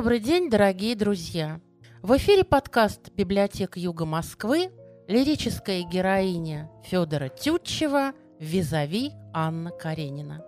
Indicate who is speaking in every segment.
Speaker 1: добрый день, дорогие друзья! В эфире подкаст «Библиотека Юга Москвы» лирическая героиня Федора Тютчева «Визави» Анна Каренина.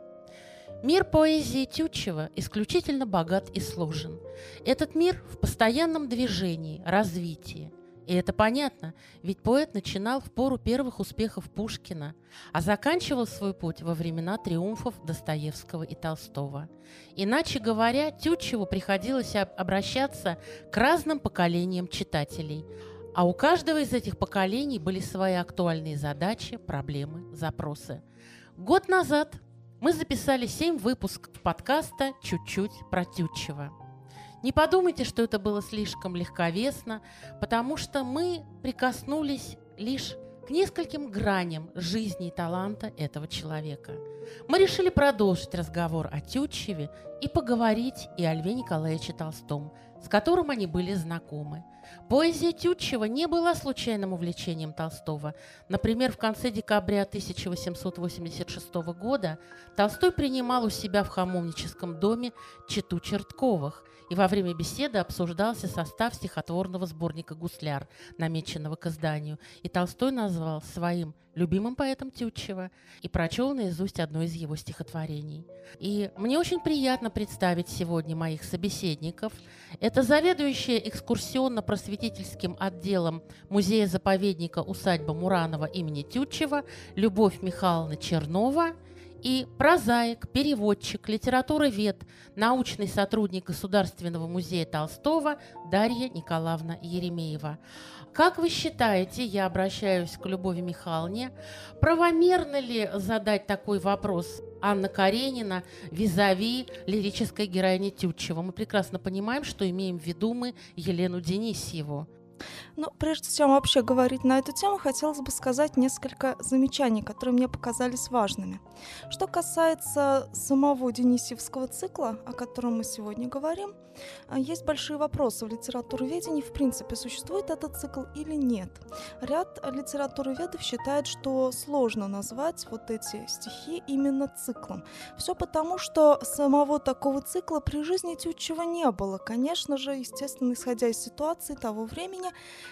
Speaker 1: Мир поэзии Тютчева исключительно богат и сложен. Этот мир в постоянном движении, развитии – и это понятно, ведь поэт начинал в пору первых успехов Пушкина, а заканчивал свой путь во времена триумфов Достоевского и Толстого. Иначе говоря, Тютчеву приходилось обращаться к разным поколениям читателей, а у каждого из этих поколений были свои актуальные задачи, проблемы, запросы. Год назад мы записали семь выпусков подкаста «Чуть-чуть про Тютчева». Не подумайте, что это было слишком легковесно, потому что мы прикоснулись лишь к нескольким граням жизни и таланта этого человека. Мы решили продолжить разговор о Тютчеве и поговорить и о Льве Николаевиче Толстом, с которым они были знакомы. Поэзия Тютчева не была случайным увлечением Толстого. Например, в конце декабря 1886 года Толстой принимал у себя в Хамовническом доме читу Чертковых – и во время беседы обсуждался состав стихотворного сборника «Гусляр», намеченного к изданию, и Толстой назвал своим любимым поэтом Тютчева и прочел наизусть одно из его стихотворений. И мне очень приятно представить сегодня моих собеседников. Это заведующая экскурсионно-просветительским отделом музея-заповедника усадьба Муранова имени Тютчева Любовь Михайловна Чернова – и прозаик, переводчик, литературовед, научный сотрудник Государственного музея Толстого Дарья Николаевна Еремеева. Как вы считаете, я обращаюсь к Любови Михайловне, правомерно ли задать такой вопрос Анна Каренина визави лирической героини Тютчева? Мы прекрасно понимаем, что имеем в виду мы Елену Денисьеву.
Speaker 2: Ну, прежде чем вообще говорить на эту тему, хотелось бы сказать несколько замечаний, которые мне показались важными. Что касается самого Денисевского цикла, о котором мы сегодня говорим, а, есть большие вопросы в литературоведении, в принципе, существует этот цикл или нет. Ряд литературоведов считает, что сложно назвать вот эти стихи именно циклом. Все потому, что самого такого цикла при жизни Тютчева не было. Конечно же, естественно, исходя из ситуации того времени,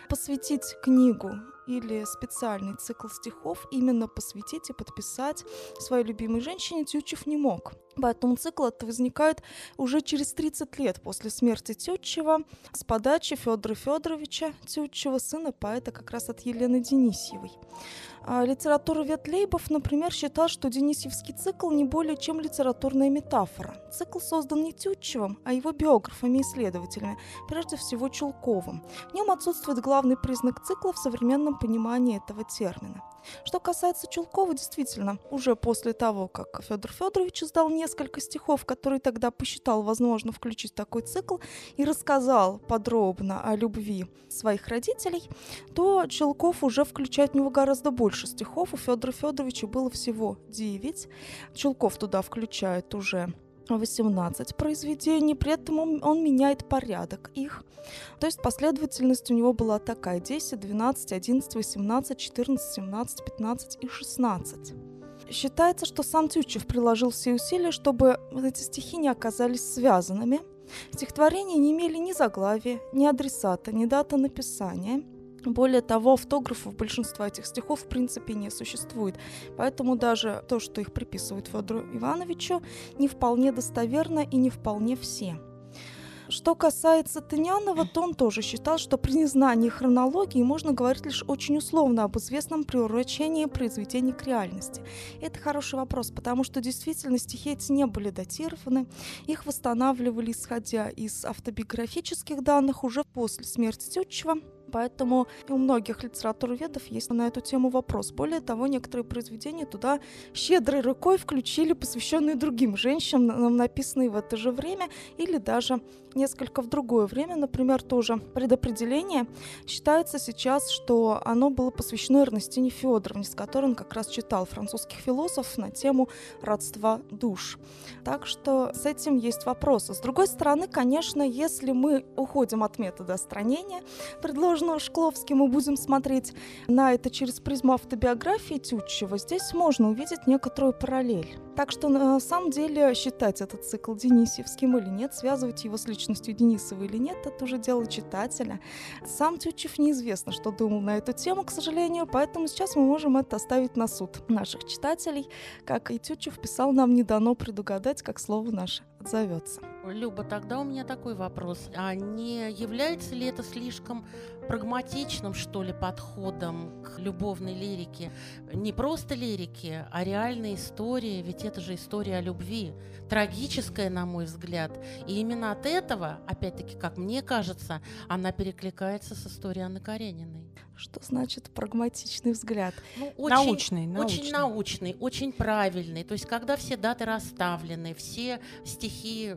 Speaker 2: посвятить книгу или специальный цикл стихов именно посвятить и подписать своей любимой женщине Тютчев не мог. Поэтому цикл этот возникает уже через 30 лет после смерти Тютчева с подачи Федора Федоровича Тютчева, сына поэта как раз от Елены Денисьевой. А литературовед Лейбов, например, считал, что Денисьевский цикл не более чем литературная метафора. Цикл создан не Тютчевым, а его биографами и исследователями, прежде всего Чулковым. В нем отсутствует главный признак цикла в современном понимании этого термина. Что касается Чулкова, действительно, уже после того, как Федор Федорович издал несколько стихов, которые тогда посчитал возможно включить в такой цикл, и рассказал подробно о любви своих родителей, то Чулков уже включает в него гораздо больше стихов. У Федора Федоровича было всего 9. Чулков туда включает уже 18 произведений, при этом он, он меняет порядок их. То есть последовательность у него была такая 10, 12, 11, 18, 14, 17, 15 и 16. Считается, что сам Тютчев приложил все усилия, чтобы эти стихи не оказались связанными. Стихотворения не имели ни заглавия, ни адресата, ни даты написания – более того, автографов большинства этих стихов в принципе не существует. Поэтому даже то, что их приписывают Федору Ивановичу, не вполне достоверно и не вполне все. Что касается Тынянова, то он тоже считал, что при незнании хронологии можно говорить лишь очень условно об известном приурочении произведений к реальности. Это хороший вопрос, потому что действительно стихи эти не были датированы, их восстанавливали исходя из автобиографических данных уже после смерти Тютчева, Поэтому у многих литературоведов есть на эту тему вопрос. Более того, некоторые произведения туда щедрой рукой включили, посвященные другим женщинам, написанные в это же время или даже несколько в другое время. Например, тоже предопределение. Считается сейчас, что оно было посвящено Эрнестине Федоровне, с которой он как раз читал французских философов на тему родства душ. Так что с этим есть вопросы. С другой стороны, конечно, если мы уходим от метода остранения, предложенного Шкловский мы будем смотреть на это через призму автобиографии Тютчева, здесь можно увидеть некоторую параллель. Так что на самом деле считать этот цикл Денисевским или нет, связывать его с личностью Денисова или нет, это уже дело читателя. Сам Тютчев неизвестно, что думал на эту тему, к сожалению, поэтому сейчас мы можем это оставить на суд наших читателей. Как и Тютчев писал, нам не дано предугадать, как слово наше отзовется.
Speaker 1: Люба, тогда у меня такой вопрос. А не является ли это слишком прагматичным, что ли, подходом к любовной лирике? Не просто лирике, а реальной истории, ведь это же история о любви. Трагическая, на мой взгляд. И именно от этого, опять-таки, как мне кажется, она перекликается с историей Анны Карениной.
Speaker 2: Что значит прагматичный взгляд?
Speaker 3: Ну, очень, научный,
Speaker 1: научный. Очень научный, очень правильный. То есть, когда все даты расставлены, все стихи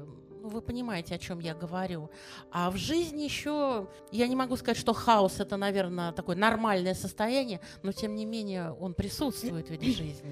Speaker 1: вы понимаете, о чем я говорю. А в жизни еще, я не могу сказать, что хаос это, наверное, такое нормальное состояние, но тем не менее он присутствует в этой жизни.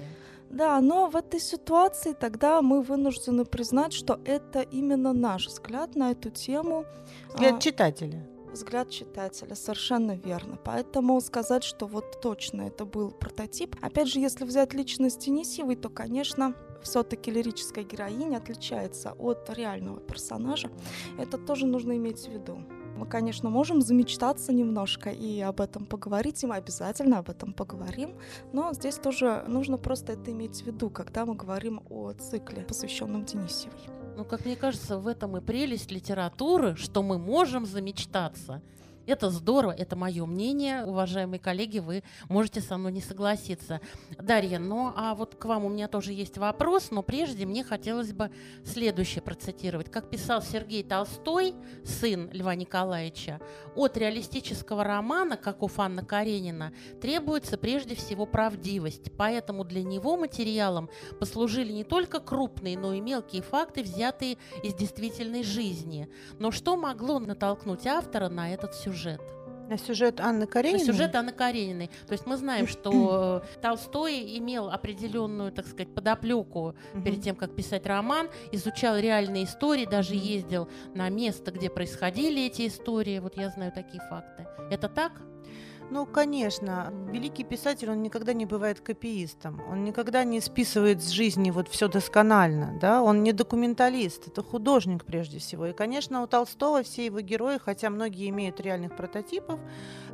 Speaker 2: Да, но в этой ситуации тогда мы вынуждены признать, что это именно наш взгляд на эту тему.
Speaker 3: Взгляд а, читателя.
Speaker 2: Взгляд читателя, совершенно верно. Поэтому сказать, что вот точно это был прототип. Опять же, если взять личность Денисьевой, то, конечно, все-таки лирическая героиня отличается от реального персонажа, это тоже нужно иметь в виду. Мы, конечно, можем замечтаться немножко и об этом поговорить, и мы обязательно об этом поговорим, но здесь тоже нужно просто это иметь в виду, когда мы говорим о цикле, посвященном Денисевой.
Speaker 1: Ну, как мне кажется, в этом и прелесть литературы, что мы можем замечтаться. Это здорово, это мое мнение. Уважаемые коллеги, вы можете со мной не согласиться. Дарья, ну а вот к вам у меня тоже есть вопрос, но прежде мне хотелось бы следующее процитировать. Как писал Сергей Толстой, сын Льва Николаевича, от реалистического романа, как у Анна Каренина, требуется прежде всего правдивость. Поэтому для него материалом послужили не только крупные, но и мелкие факты, взятые из действительной жизни. Но что могло натолкнуть автора на этот сюжет? Сюжет.
Speaker 3: На сюжет Анны Карениной?
Speaker 1: На сюжет Анны Карениной. То есть мы знаем, что Толстой имел определенную, так сказать, подоплеку перед тем, как писать роман, изучал реальные истории, даже ездил на место, где происходили эти истории. Вот я знаю такие факты. Это так?
Speaker 3: Ну, конечно, великий писатель, он никогда не бывает копиистом, он никогда не списывает с жизни вот все досконально, да, он не документалист, это художник прежде всего. И, конечно, у Толстого все его герои, хотя многие имеют реальных прототипов,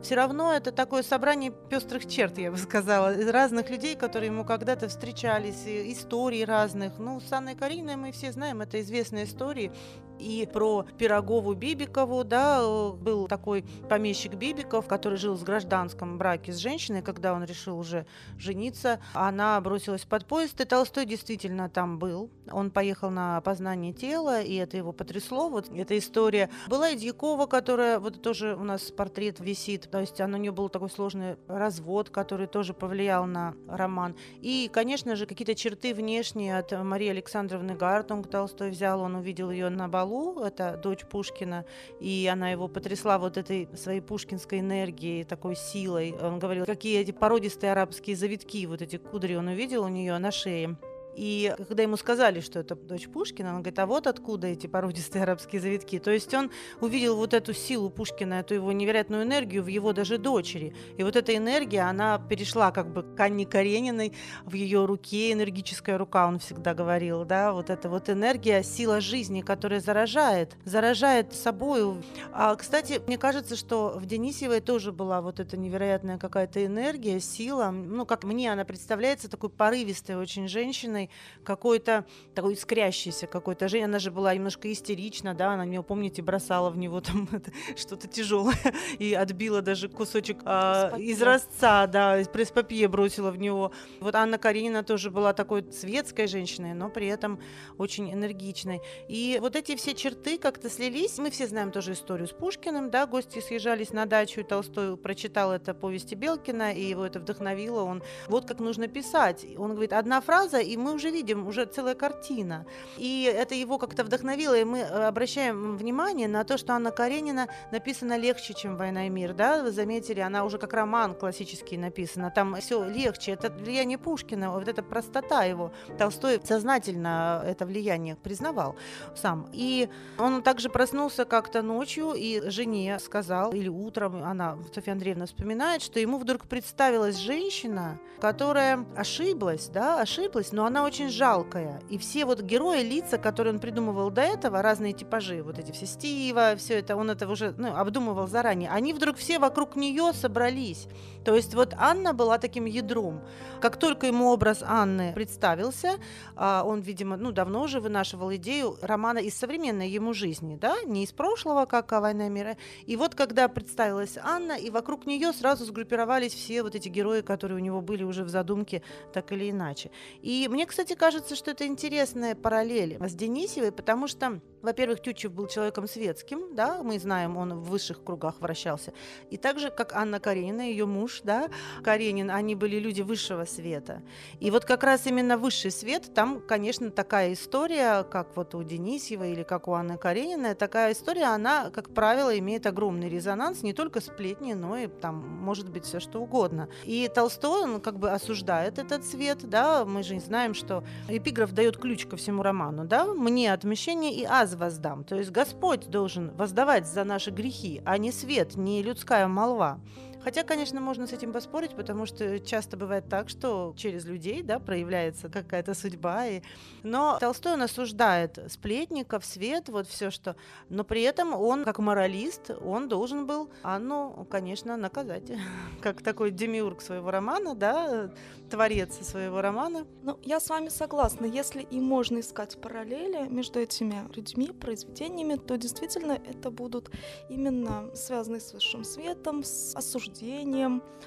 Speaker 3: все равно это такое собрание пестрых черт, я бы сказала, разных людей, которые ему когда-то встречались, истории разных. Ну, с Анной Кариной мы все знаем, это известные истории, и про Пирогову Бибикову, да, был такой помещик Бибиков, который жил в гражданском браке с женщиной, когда он решил уже жениться, она бросилась под поезд, и Толстой действительно там был. Он поехал на опознание тела, и это его потрясло. Вот эта история. Была и Дьякова, которая, вот тоже у нас портрет висит, то есть у нее был такой сложный развод, который тоже повлиял на роман. И, конечно же, какие-то черты внешние от Марии Александровны Гартунг Толстой взял, он увидел ее на Балу, это дочь Пушкина, и она его потрясла вот этой своей пушкинской энергией, такой силой. Он говорил, какие эти породистые арабские завитки, вот эти кудри он увидел у нее на шее. И когда ему сказали, что это дочь Пушкина, он говорит, а вот откуда эти породистые арабские завитки. То есть он увидел вот эту силу Пушкина, эту его невероятную энергию в его даже дочери. И вот эта энергия, она перешла как бы к Анне Карениной в ее руке, энергическая рука, он всегда говорил, да, вот эта вот энергия, сила жизни, которая заражает, заражает собой. А, кстати, мне кажется, что в Денисевой тоже была вот эта невероятная какая-то энергия, сила, ну, как мне она представляется, такой порывистой очень женщиной, какой-то такой искрящийся какой-то женщиной. Она же была немножко истерична, да, она него, помните, бросала в него там что-то тяжелое и отбила даже кусочек а, из разца, да, из пресс-папье бросила в него. Вот Анна Каренина тоже была такой светской женщиной, но при этом очень энергичной. И вот эти все черты как-то слились. Мы все знаем тоже историю с Пушкиным, да, гости съезжались на дачу, и Толстой прочитал это повести Белкина, и его это вдохновило. Он вот как нужно писать. Он говорит, одна фраза, и мы мы уже видим, уже целая картина. И это его как-то вдохновило, и мы э, обращаем внимание на то, что Анна Каренина написана легче, чем «Война и мир». Да? Вы заметили, она уже как роман классический написана. Там все легче. Это влияние Пушкина, вот эта простота его. Толстой сознательно это влияние признавал сам. И он также проснулся как-то ночью и жене сказал, или утром, она, Софья Андреевна вспоминает, что ему вдруг представилась женщина, которая ошиблась, да, ошиблась, но она очень жалкая. И все вот герои, лица, которые он придумывал до этого, разные типажи, вот эти все Стива, все это, он это уже ну, обдумывал заранее, они вдруг все вокруг нее собрались. То есть вот Анна была таким ядром. Как только ему образ Анны представился, а, он, видимо, ну, давно уже вынашивал идею романа из современной ему жизни, да, не из прошлого, как «Война мира». И вот когда представилась Анна, и вокруг нее сразу сгруппировались все вот эти герои, которые у него были уже в задумке так или иначе. И мне, кстати, кажется, что это интересная параллель с Денисевой, потому что во-первых, Тютчев был человеком светским, да, мы знаем, он в высших кругах вращался. И так же, как Анна Каренина, ее муж, да, Каренин, они были люди высшего света. И вот как раз именно высший свет, там, конечно, такая история, как вот у Денисьева или как у Анны Карениной, такая история, она, как правило, имеет огромный резонанс, не только сплетни, но и там может быть все что угодно. И Толстой, он как бы осуждает этот свет, да, мы же знаем, что эпиграф дает ключ ко всему роману, да, мне отмещение и аз воздам. То есть Господь должен воздавать за наши грехи, а не свет, не людская молва. Хотя, конечно, можно с этим поспорить, потому что часто бывает так, что через людей да, проявляется какая-то судьба. И... Но Толстой он осуждает сплетников, свет, вот все что. Но при этом он, как моралист, он должен был Анну, конечно, наказать. Как такой демиург своего романа, да, творец своего романа.
Speaker 2: Ну, я с вами согласна. Если и можно искать параллели между этими людьми, произведениями, то действительно это будут именно связанные с высшим светом, с осуждением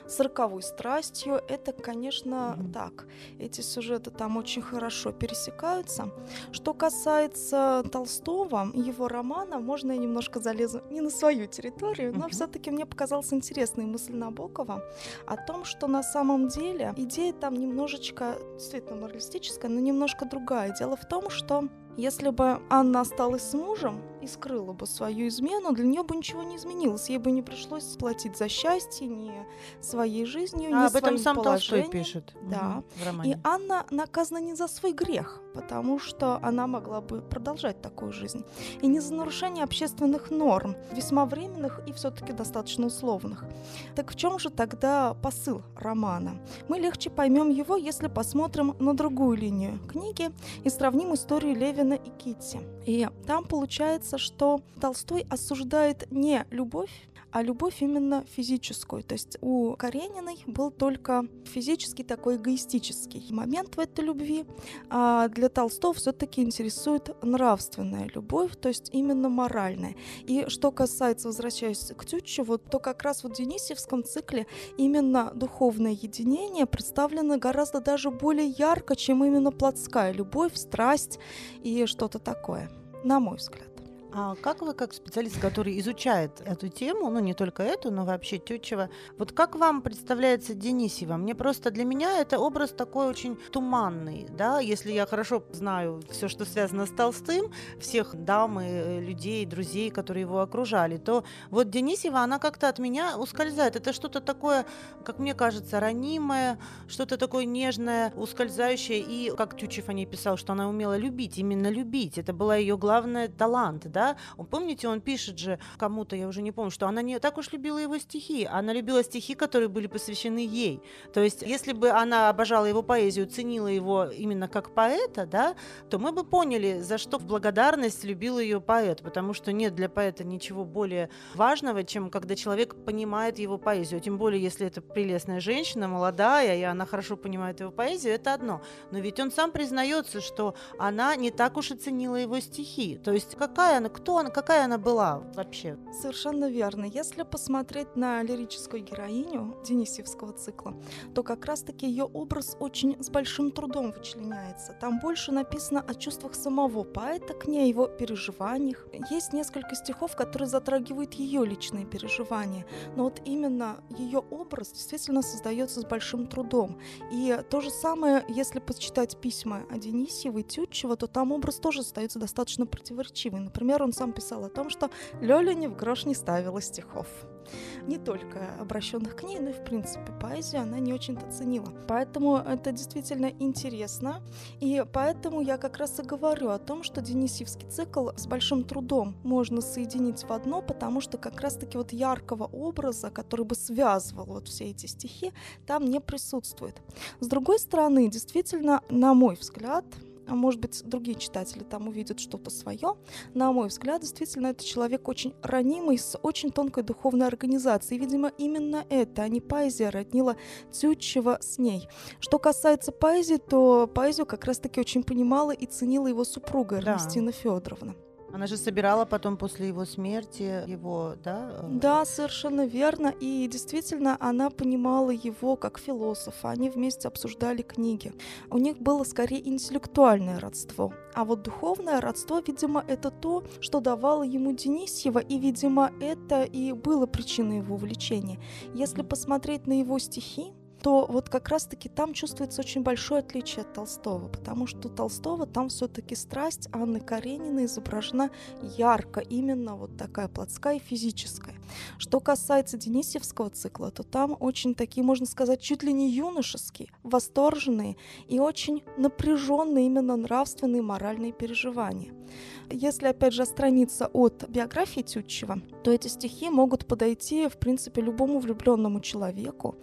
Speaker 2: с роковой страстью. Это, конечно, mm-hmm. так. Эти сюжеты там очень хорошо пересекаются. Что касается Толстого, его романа, можно я немножко залезу не на свою территорию, но mm-hmm. все-таки мне показалась интересная мысль Набокова о том, что на самом деле идея там немножечко, действительно моралистическая, но немножко другая. Дело в том, что если бы Анна осталась с мужем и скрыла бы свою измену, для нее бы ничего не изменилось. Ей бы не пришлось платить за счастье ни своей жизнью, а, ни об этом
Speaker 3: сам
Speaker 2: положением.
Speaker 3: Толстой пишет.
Speaker 2: Да.
Speaker 3: Угу,
Speaker 2: и Анна наказана не за свой грех, потому что она могла бы продолжать такую жизнь. И не за нарушение общественных норм, весьма временных и все-таки достаточно условных. Так в чем же тогда посыл романа? Мы легче поймем его, если посмотрим на другую линию книги и сравним историю Левина и Китти. И там получается, что Толстой осуждает не любовь, а любовь именно физическую. То есть у Карениной был только физический такой эгоистический момент в этой любви, а для Толстого все-таки интересует нравственная любовь, то есть именно моральная. И что касается, возвращаясь к Тютчеву, то как раз в Денисевском цикле именно духовное единение представлено гораздо даже более ярко, чем именно плотская любовь, страсть и что-то такое, на мой взгляд.
Speaker 3: А как вы, как специалист, который изучает эту тему, ну не только эту, но вообще Тютчева, вот как вам представляется Денисева? Мне просто для меня это образ такой очень туманный, да, если я хорошо знаю все, что связано с Толстым, всех дам и э, людей, друзей, которые его окружали, то вот Денисева, она как-то от меня ускользает. Это что-то такое, как мне кажется, ранимое, что-то такое нежное, ускользающее, и как Тютчев о ней писал, что она умела любить, именно любить, это была ее главный талант, да, да, он, помните, он пишет же кому-то, я уже не помню, что она не так уж любила его стихи, она любила стихи, которые были посвящены ей. То есть, если бы она обожала его поэзию, ценила его именно как поэта, да, то мы бы поняли, за что в благодарность любил ее поэт, потому что нет для поэта ничего более важного, чем когда человек понимает его поэзию, тем более, если это прелестная женщина, молодая, и она хорошо понимает его поэзию, это одно. Но ведь он сам признается, что она не так уж и ценила его стихи. То есть какая она кто она, какая она была вообще?
Speaker 2: Совершенно верно. Если посмотреть на лирическую героиню Денисевского цикла, то как раз-таки ее образ очень с большим трудом вычленяется. Там больше написано о чувствах самого поэта к ней, его переживаниях. Есть несколько стихов, которые затрагивают ее личные переживания, но вот именно ее образ действительно создается с большим трудом. И то же самое, если почитать письма о Денисьевой, Тютчева, то там образ тоже остается достаточно противоречивый. Например, он сам писал о том, что Лёля ни в грош не ставила стихов не только обращенных к ней, но и в принципе поэзию она не очень-то ценила. Поэтому это действительно интересно, и поэтому я как раз и говорю о том, что Денисевский цикл с большим трудом можно соединить в одно, потому что как раз-таки вот яркого образа, который бы связывал вот все эти стихи, там не присутствует. С другой стороны, действительно, на мой взгляд, может быть, другие читатели там увидят что-то свое. На мой взгляд, действительно, это человек очень ранимый, с очень тонкой духовной организацией. И, видимо, именно это, а не поэзия, роднила Тютчева с ней. Что касается поэзии, то поэзию как раз-таки очень понимала и ценила его супруга Эрнестина да. Федоровна.
Speaker 3: Она же собирала потом после его смерти его, да?
Speaker 2: Э, да, совершенно верно. И действительно, она понимала его как философа. Они вместе обсуждали книги. У них было скорее интеллектуальное родство. А вот духовное родство, видимо, это то, что давало ему Денисьева, и, видимо, это и было причиной его увлечения. Если посмотреть на его стихи, то вот как раз-таки там чувствуется очень большое отличие от Толстого, потому что Толстого там все-таки страсть Анны Карениной изображена ярко, именно вот такая плотская и физическая. Что касается Денисевского цикла, то там очень такие, можно сказать, чуть ли не юношеские, восторженные и очень напряженные именно нравственные и моральные переживания. Если, опять же, отстраниться от биографии Тютчева, то эти стихи могут подойти, в принципе, любому влюбленному человеку.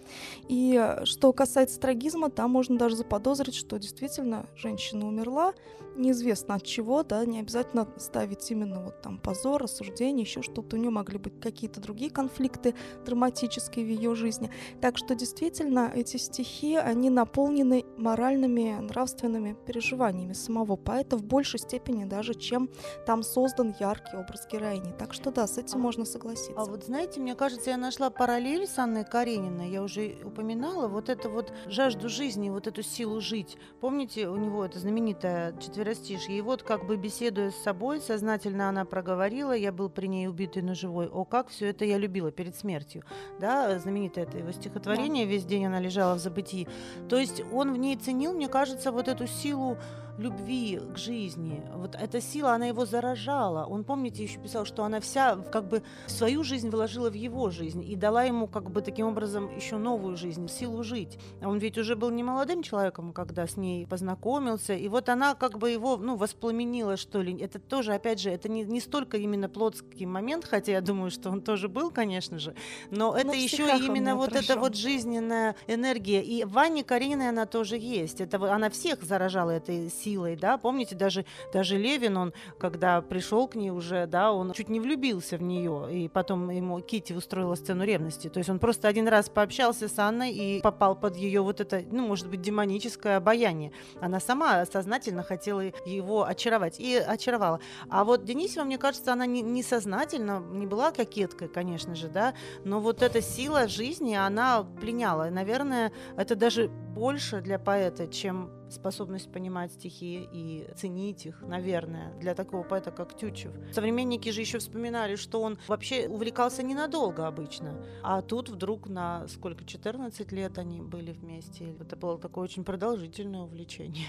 Speaker 2: И что касается трагизма, там можно даже заподозрить, что действительно женщина умерла, неизвестно от чего, да, не обязательно ставить именно вот там позор, осуждение, еще что-то. У нее могли быть какие-то другие конфликты драматические в ее жизни. Так что действительно эти стихи, они наполнены моральными, нравственными переживаниями самого поэта в большей степени даже, чем там создан яркий образ героини. Так что да, с этим а, можно согласиться.
Speaker 3: А вот знаете, мне кажется, я нашла параллель с Анной Карениной. Я уже упоминала вот эту вот жажду жизни, вот эту силу жить. Помните, у него это знаменитое четверостишье. И вот как бы беседуя с собой, сознательно она проговорила, я был при ней убитый, но живой. О, как все это я любила перед смертью. Да, знаменитое это его стихотворение, да. весь день она лежала в забытии. То есть он в ней ценил, мне кажется, вот эту силу любви к жизни. Вот эта сила, она его заражала. Он, помните, еще писал, что она вся как бы свою жизнь вложила в его жизнь и дала ему как бы таким образом еще новую жизнь, силу жить. А он ведь уже был не молодым человеком, когда с ней познакомился, и вот она как бы его, ну, воспламенила, что ли. Это тоже, опять же, это не, не столько именно плотский момент, хотя я думаю, что он тоже был, конечно же, но, но это еще именно вот эта вот жизненная энергия. И Ване Кариной она тоже есть. Это она всех заражала этой силой силой, да, помните, даже, даже Левин, он, когда пришел к ней уже, да, он чуть не влюбился в нее, и потом ему Кити устроила сцену ревности, то есть он просто один раз пообщался с Анной и попал под ее вот это, ну, может быть, демоническое обаяние. Она сама сознательно хотела его очаровать и очаровала. А вот Денисова, мне кажется, она не, не сознательно, не была кокеткой, конечно же, да, но вот эта сила жизни, она пленяла. Наверное, это даже больше для поэта, чем способность понимать стихи и ценить их, наверное, для такого поэта, как Тютчев. Современники же еще вспоминали, что он вообще увлекался ненадолго обычно, а тут вдруг на сколько, 14 лет они были вместе. Это было такое очень продолжительное увлечение.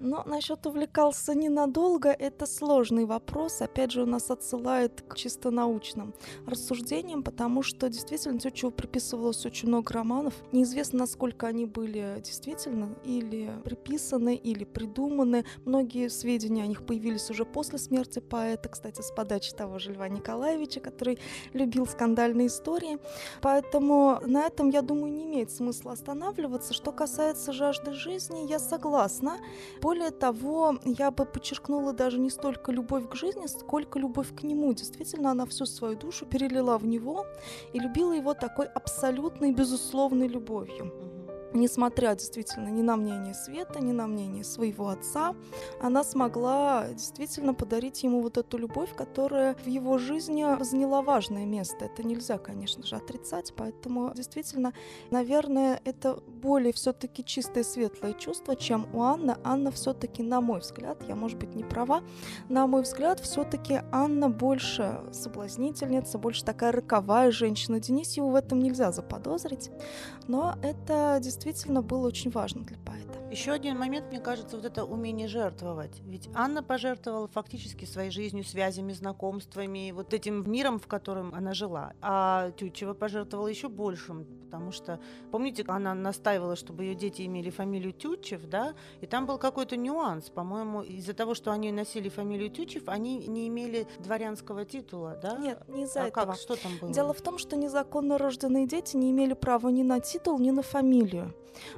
Speaker 2: Но насчет увлекался ненадолго, это сложный вопрос. Опять же, у нас отсылает к чисто научным рассуждениям, потому что действительно Тютчеву приписывалось очень много романов. Неизвестно, насколько они были действительно или приписаны написаны или придуманы. Многие сведения о них появились уже после смерти поэта, кстати, с подачи того же Льва Николаевича, который любил скандальные истории. Поэтому на этом, я думаю, не имеет смысла останавливаться. Что касается жажды жизни, я согласна. Более того, я бы подчеркнула даже не столько любовь к жизни, сколько любовь к нему. Действительно, она всю свою душу перелила в него и любила его такой абсолютной, безусловной любовью. Несмотря действительно ни на мнение Света, ни на мнение своего отца, она смогла действительно подарить ему вот эту любовь, которая в его жизни заняла важное место. Это нельзя, конечно же, отрицать, поэтому действительно, наверное, это более все-таки чистое светлое чувство, чем у Анны. Анна все-таки, на мой взгляд, я, может быть, не права, на мой взгляд, все-таки Анна больше соблазнительница, больше такая роковая женщина. Денисьеву в этом нельзя заподозрить, но это действительно действительно было очень важно для поэта.
Speaker 3: Еще один момент, мне кажется, вот это умение жертвовать. Ведь Анна пожертвовала фактически своей жизнью, связями, знакомствами, вот этим миром, в котором она жила. А Тютчева пожертвовала еще большим, потому что, помните, она настаивала, чтобы ее дети имели фамилию Тютчев, да, и там был какой-то нюанс, по-моему, из-за того, что они носили фамилию Тютчев, они не имели дворянского титула, да?
Speaker 2: Нет, не из-за
Speaker 3: а
Speaker 2: этого.
Speaker 3: Как? Что там было?
Speaker 2: Дело в том, что незаконно рожденные дети не имели права ни на титул, ни на фамилию.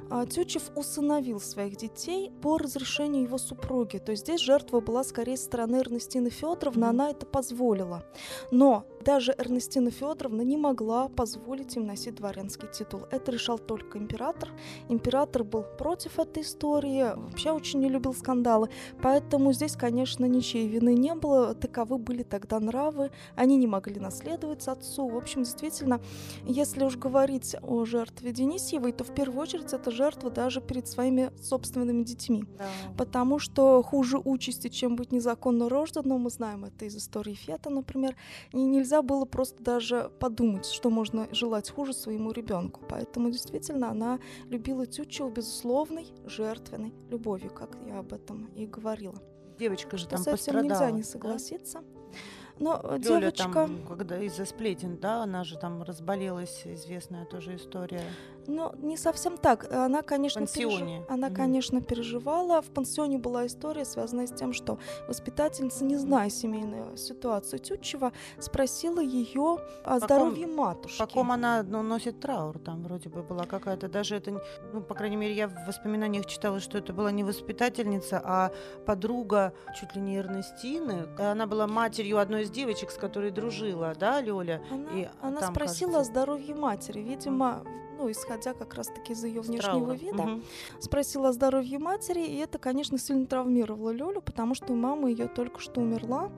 Speaker 2: А Тютчев усыновил своих детей по разрешению его супруги. То есть здесь жертва была скорее стороны Эрнестины Федоровны, она это позволила. Но даже Эрнестина Федоровна не могла позволить им носить дворянский титул. Это решал только император. Император был против этой истории, вообще очень не любил скандалы. Поэтому здесь, конечно, ничьей вины не было. Таковы были тогда нравы. Они не могли наследовать отцу. В общем, действительно, если уж говорить о жертве Денисьевой, то в первую очередь это жертва даже перед своими собственными детьми. Да. Потому что хуже участи, чем быть незаконно рожденным, мы знаем это из истории Фета, например, и нельзя нельзя было просто даже подумать, что можно желать хуже своему ребенку. Поэтому действительно она любила Тютчеву безусловной, жертвенной любовью, как я об этом и говорила.
Speaker 3: Девочка же
Speaker 2: что
Speaker 3: там
Speaker 2: с этим
Speaker 3: пострадала,
Speaker 2: нельзя не согласиться.
Speaker 3: Да?
Speaker 2: Но
Speaker 3: Лёля
Speaker 2: девочка...
Speaker 3: там, когда из-за сплетен, да, она же там разболелась, известная тоже история.
Speaker 2: Ну, не совсем так. Она, конечно. Переж... Она, mm конечно, переживала. В пансионе была история, связанная с тем, что воспитательница, не зная семейную ситуацию Тютчева, спросила ее о
Speaker 3: по
Speaker 2: здоровье матушки.
Speaker 3: По ком она ну, носит траур, там вроде бы была какая-то, даже это, ну, по крайней мере, я в воспоминаниях читала, что это была не воспитательница, а подруга чуть ли не Эрнестины. Она была матерью одной из девочек, с которой дружила, да, Лёля?
Speaker 2: Она, и она там, спросила кажется... о здоровье матери. Видимо, ну, исходя как раз-таки из ее внешнего вида, угу. спросила о здоровье матери, и это, конечно, сильно травмировало Лёлю, потому что мама ее только что умерла.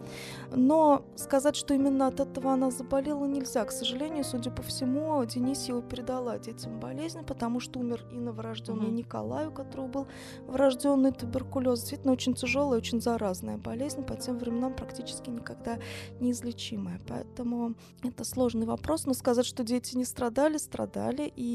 Speaker 2: Но сказать, что именно от этого она заболела, нельзя. К сожалению, судя по всему, Денисьева передала детям болезнь, потому что умер и новорожденный угу. Николай, у которого был врожденный туберкулез. Действительно, очень тяжелая, очень заразная болезнь, по тем временам практически никогда неизлечимая. Поэтому это сложный вопрос. Но сказать, что дети не страдали, страдали. И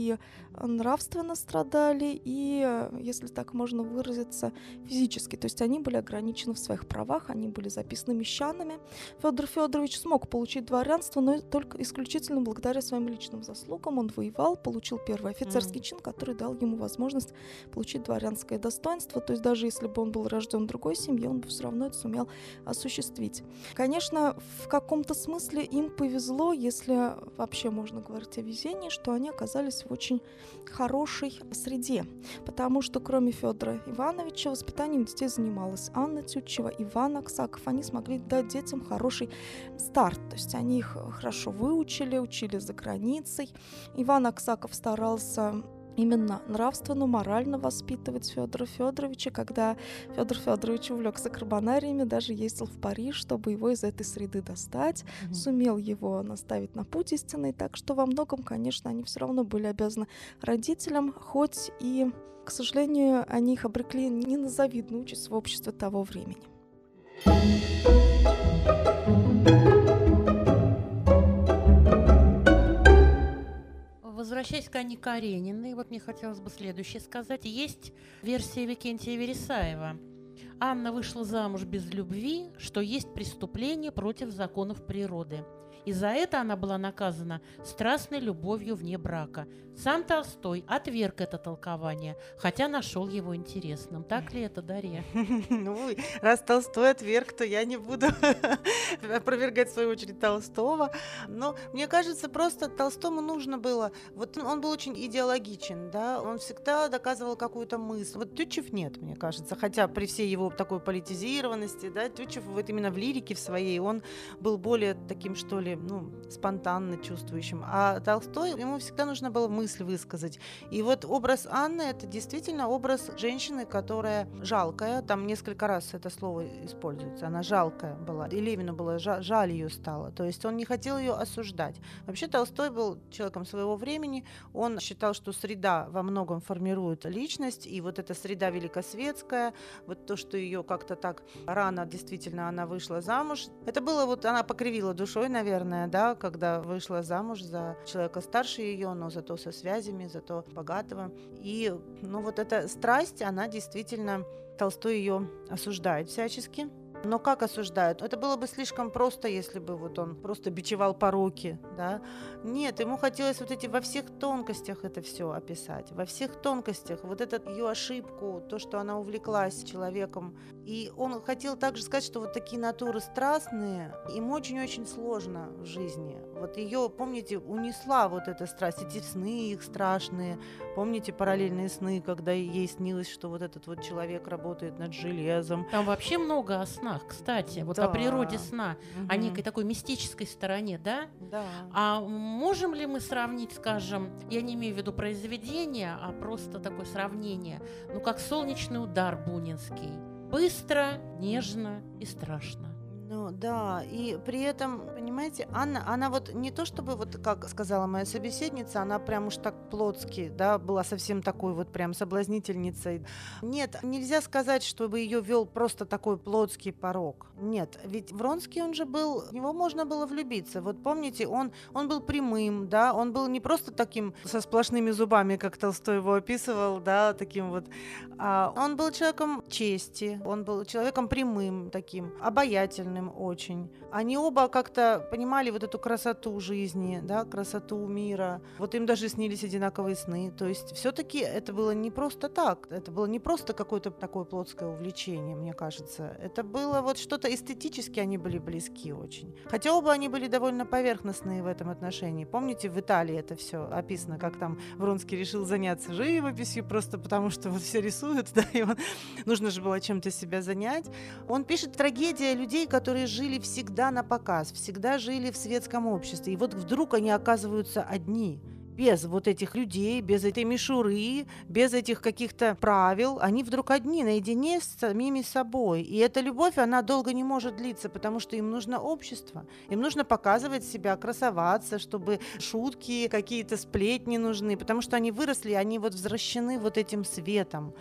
Speaker 2: нравственно страдали, и, если так можно выразиться, физически. То есть они были ограничены в своих правах, они были записаны мещанами. Федор Федорович смог получить дворянство, но только исключительно благодаря своим личным заслугам. Он воевал, получил первый офицерский чин, который дал ему возможность получить дворянское достоинство. То есть даже если бы он был рожден в другой семье, он бы все равно это сумел осуществить. Конечно, в каком-то смысле им повезло, если вообще можно говорить о везении, что они оказались в очень хорошей среде, потому что кроме Федора Ивановича воспитанием детей занималась Анна Тютчева, Иван Аксаков. Они смогли дать детям хороший старт, то есть они их хорошо выучили, учили за границей. Иван Аксаков старался именно нравственно, морально воспитывать Федора Федоровича. Когда Федор Федорович увлекся карбонариями, даже ездил в Париж, чтобы его из этой среды достать, mm-hmm. сумел его наставить на путь истинный. Так что во многом, конечно, они все равно были обязаны родителям, хоть и, к сожалению, они их обрекли не на завидную участь в обществе того времени.
Speaker 1: Возвращаясь к Анне Карениной, вот мне хотелось бы следующее сказать. Есть версия Викентия Вересаева. Анна вышла замуж без любви, что есть преступление против законов природы – и за это она была наказана страстной любовью вне брака. Сам Толстой отверг это толкование, хотя нашел его интересным. Так ли это, Дарья?
Speaker 3: Ну, раз Толстой отверг, то я не буду опровергать, в свою очередь, Толстого. Но мне кажется, просто Толстому нужно было... Вот он был очень идеологичен, да, он всегда доказывал какую-то мысль. Вот Тютчев нет, мне кажется, хотя при всей его такой политизированности, да, Тютчев вот именно в лирике в своей, он был более таким, что ли, ну, спонтанно чувствующим. А Толстой, ему всегда нужно было мысль высказать. И вот образ Анны – это действительно образ женщины, которая жалкая. Там несколько раз это слово используется. Она жалкая была. И Левину было жаль, жаль ее стало. То есть он не хотел ее осуждать. Вообще Толстой был человеком своего времени. Он считал, что среда во многом формирует личность. И вот эта среда великосветская, вот то, что ее как-то так рано действительно она вышла замуж. Это было вот, она покривила душой, наверное, да, когда вышла замуж за человека старше ее, но зато со связями, зато богатого. И, ну, вот эта страсть, она действительно, Толстой ее осуждает всячески. Но как осуждают? Это было бы слишком просто, если бы вот он просто бичевал пороки, да? Нет, ему хотелось вот эти во всех тонкостях это все описать, во всех тонкостях, вот эту ее ошибку, то, что она увлеклась человеком. И он хотел также сказать, что вот такие натуры страстные, им очень-очень сложно в жизни. Вот ее, помните, унесла вот эта страсть, эти сны их страшные, помните параллельные сны, когда ей снилось, что вот этот вот человек работает над железом.
Speaker 1: Там вообще много о снах, кстати, вот
Speaker 3: да.
Speaker 1: о природе сна,
Speaker 3: угу.
Speaker 1: о некой такой мистической стороне, да?
Speaker 3: Да.
Speaker 1: А можем ли мы сравнить, скажем, я не имею в виду произведение, а просто такое сравнение, ну как солнечный удар бунинский, быстро, нежно и страшно.
Speaker 3: Ну да, и при этом, понимаете, Анна, она вот не то чтобы, вот как сказала моя собеседница, она прям уж так плотски, да, была совсем такой вот прям соблазнительницей. Нет, нельзя сказать, чтобы ее вел просто такой плотский порог. Нет, ведь Вронский, он же был, в него можно было влюбиться. Вот помните, он, он был прямым, да, он был не просто таким со сплошными зубами, как Толстой его описывал, да, таким вот, а он был человеком чести, он был человеком прямым таким, обаятельным, очень. Они оба как-то понимали вот эту красоту жизни, да, красоту мира. Вот им даже снились одинаковые сны. То есть все-таки это было не просто так. Это было не просто какое-то такое плотское увлечение, мне кажется. Это было вот что-то эстетически они были близки очень. Хотя оба они были довольно поверхностные в этом отношении. Помните, в Италии это все описано, как там Вронский решил заняться живописью просто потому, что вот все рисуют, да, и он, нужно же было чем-то себя занять. Он пишет трагедия людей, которые которые жили всегда на показ, всегда жили в светском обществе. И вот вдруг они оказываются одни – без вот этих людей, без этой мишуры, без этих каких-то правил, они вдруг одни, наедине с самими собой. И эта любовь, она долго не может длиться, потому что им нужно общество, им нужно показывать себя, красоваться, чтобы шутки, какие-то сплетни нужны, потому что они выросли, они вот возвращены вот этим светом.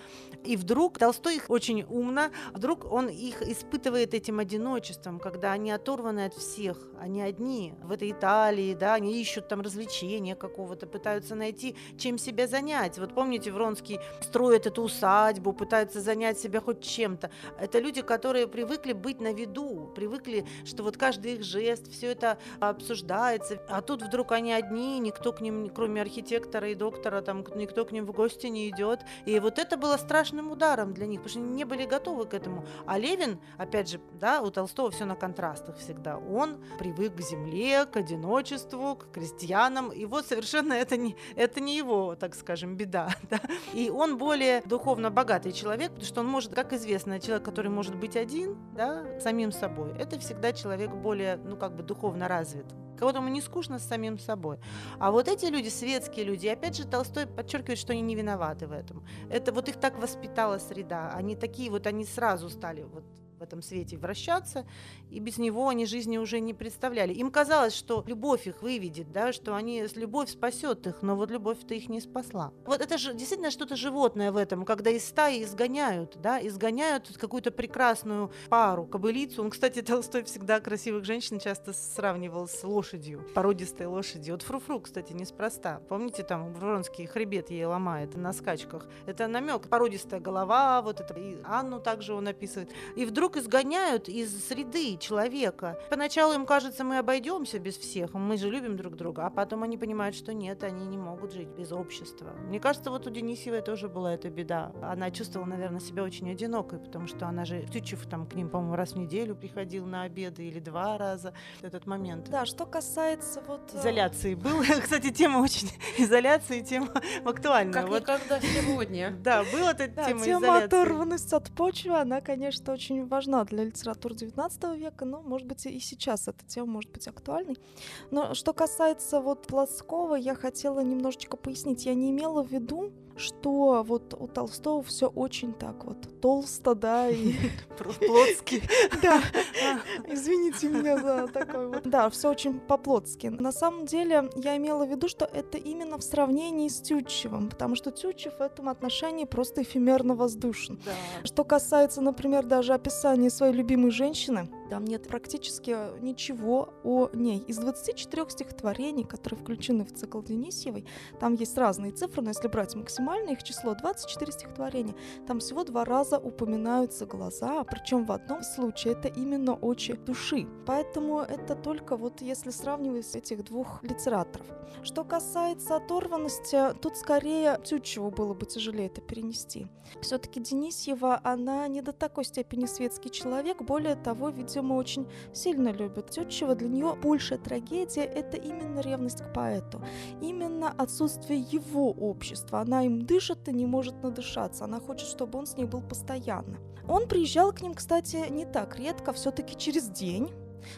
Speaker 3: И вдруг Толстой их очень умно, вдруг он их испытывает этим одиночеством, когда они оторваны от всех, они одни в этой Италии, да, они ищут там развлечения какого-то, пытаются найти, чем себя занять. Вот помните, Вронский строит эту усадьбу, пытаются занять себя хоть чем-то. Это люди, которые привыкли быть на виду, привыкли, что вот каждый их жест, все это обсуждается. А тут вдруг они одни, никто к ним, кроме архитектора и доктора, там никто к ним в гости не идет. И вот это было страшным ударом для них, потому что они не были готовы к этому. А Левин, опять же, да, у Толстого все на контрастах всегда. Он привык к земле, к одиночеству, к крестьянам. Вот совершенно это не, это не его, так скажем, беда. Да? И он более духовно богатый человек, потому что он может, как известно, человек, который может быть один, да, самим собой, это всегда человек более, ну, как бы духовно развит. Кого-то не скучно с самим собой. А вот эти люди, светские люди, опять же, Толстой подчеркивает, что они не виноваты в этом. Это вот их так воспитала среда. Они такие вот, они сразу стали вот в этом свете вращаться, и без него они жизни уже не представляли. Им казалось, что любовь их выведет, да, что они, любовь спасет их, но вот любовь-то их не спасла. Вот это же действительно что-то животное в этом, когда из стаи изгоняют, да, изгоняют какую-то прекрасную пару, кобылицу. Он, кстати, Толстой всегда красивых женщин часто сравнивал с лошадью, породистой лошадью. Вот Фруфру, кстати, неспроста. Помните, там Вронский хребет ей ломает на скачках. Это намек, породистая голова, вот это, и Анну также он описывает. И вдруг вдруг изгоняют из среды человека. Поначалу им кажется, мы обойдемся без всех, мы же любим друг друга, а потом они понимают, что нет, они не могут жить без общества. Мне кажется, вот у Денисевой тоже была эта беда. Она чувствовала, наверное, себя очень одинокой, потому что она же, Тютчев там к ним, по-моему, раз в неделю приходил на обеды или два раза в этот момент.
Speaker 2: Да, что касается вот...
Speaker 3: Э, изоляции был. Кстати, тема очень... Изоляции, тема актуальная.
Speaker 1: Как вот. никогда сегодня.
Speaker 3: Да, была эта тема
Speaker 2: тема
Speaker 3: изоляции.
Speaker 2: оторванность от почвы, она, конечно, очень важна важна для литературы XIX века, но, может быть, и сейчас эта тема может быть актуальной. Но что касается вот Плоскова, я хотела немножечко пояснить. Я не имела в виду, что вот у Толстого все очень так вот толсто, да, и
Speaker 3: плотски.
Speaker 2: Да, извините меня за такой вот. Да, все очень по-плотски. На самом деле я имела в виду, что это именно в сравнении с Тютчевым, потому что Тютчев в этом отношении просто эфемерно воздушен. Что касается, например, даже описания своей любимой женщины, там нет практически ничего о ней. Из 24 стихотворений, которые включены в цикл Денисьевой, там есть разные цифры, но если брать максимальное их число, 24 стихотворения, там всего два раза упоминаются глаза, причем в одном случае это именно очи души. Поэтому это только вот если сравнивать этих двух литераторов. Что касается оторванности, тут скорее Тютчеву было бы тяжелее это перенести. Все-таки Денисьева, она не до такой степени светский человек, более того, видимо, очень сильно любит Тютчева. Для нее большая трагедия – это именно ревность к поэту, именно отсутствие его общества. Она им дышит и не может надышаться, она хочет, чтобы он с ней был постоянно. Он приезжал к ним, кстати, не так редко, все-таки через день,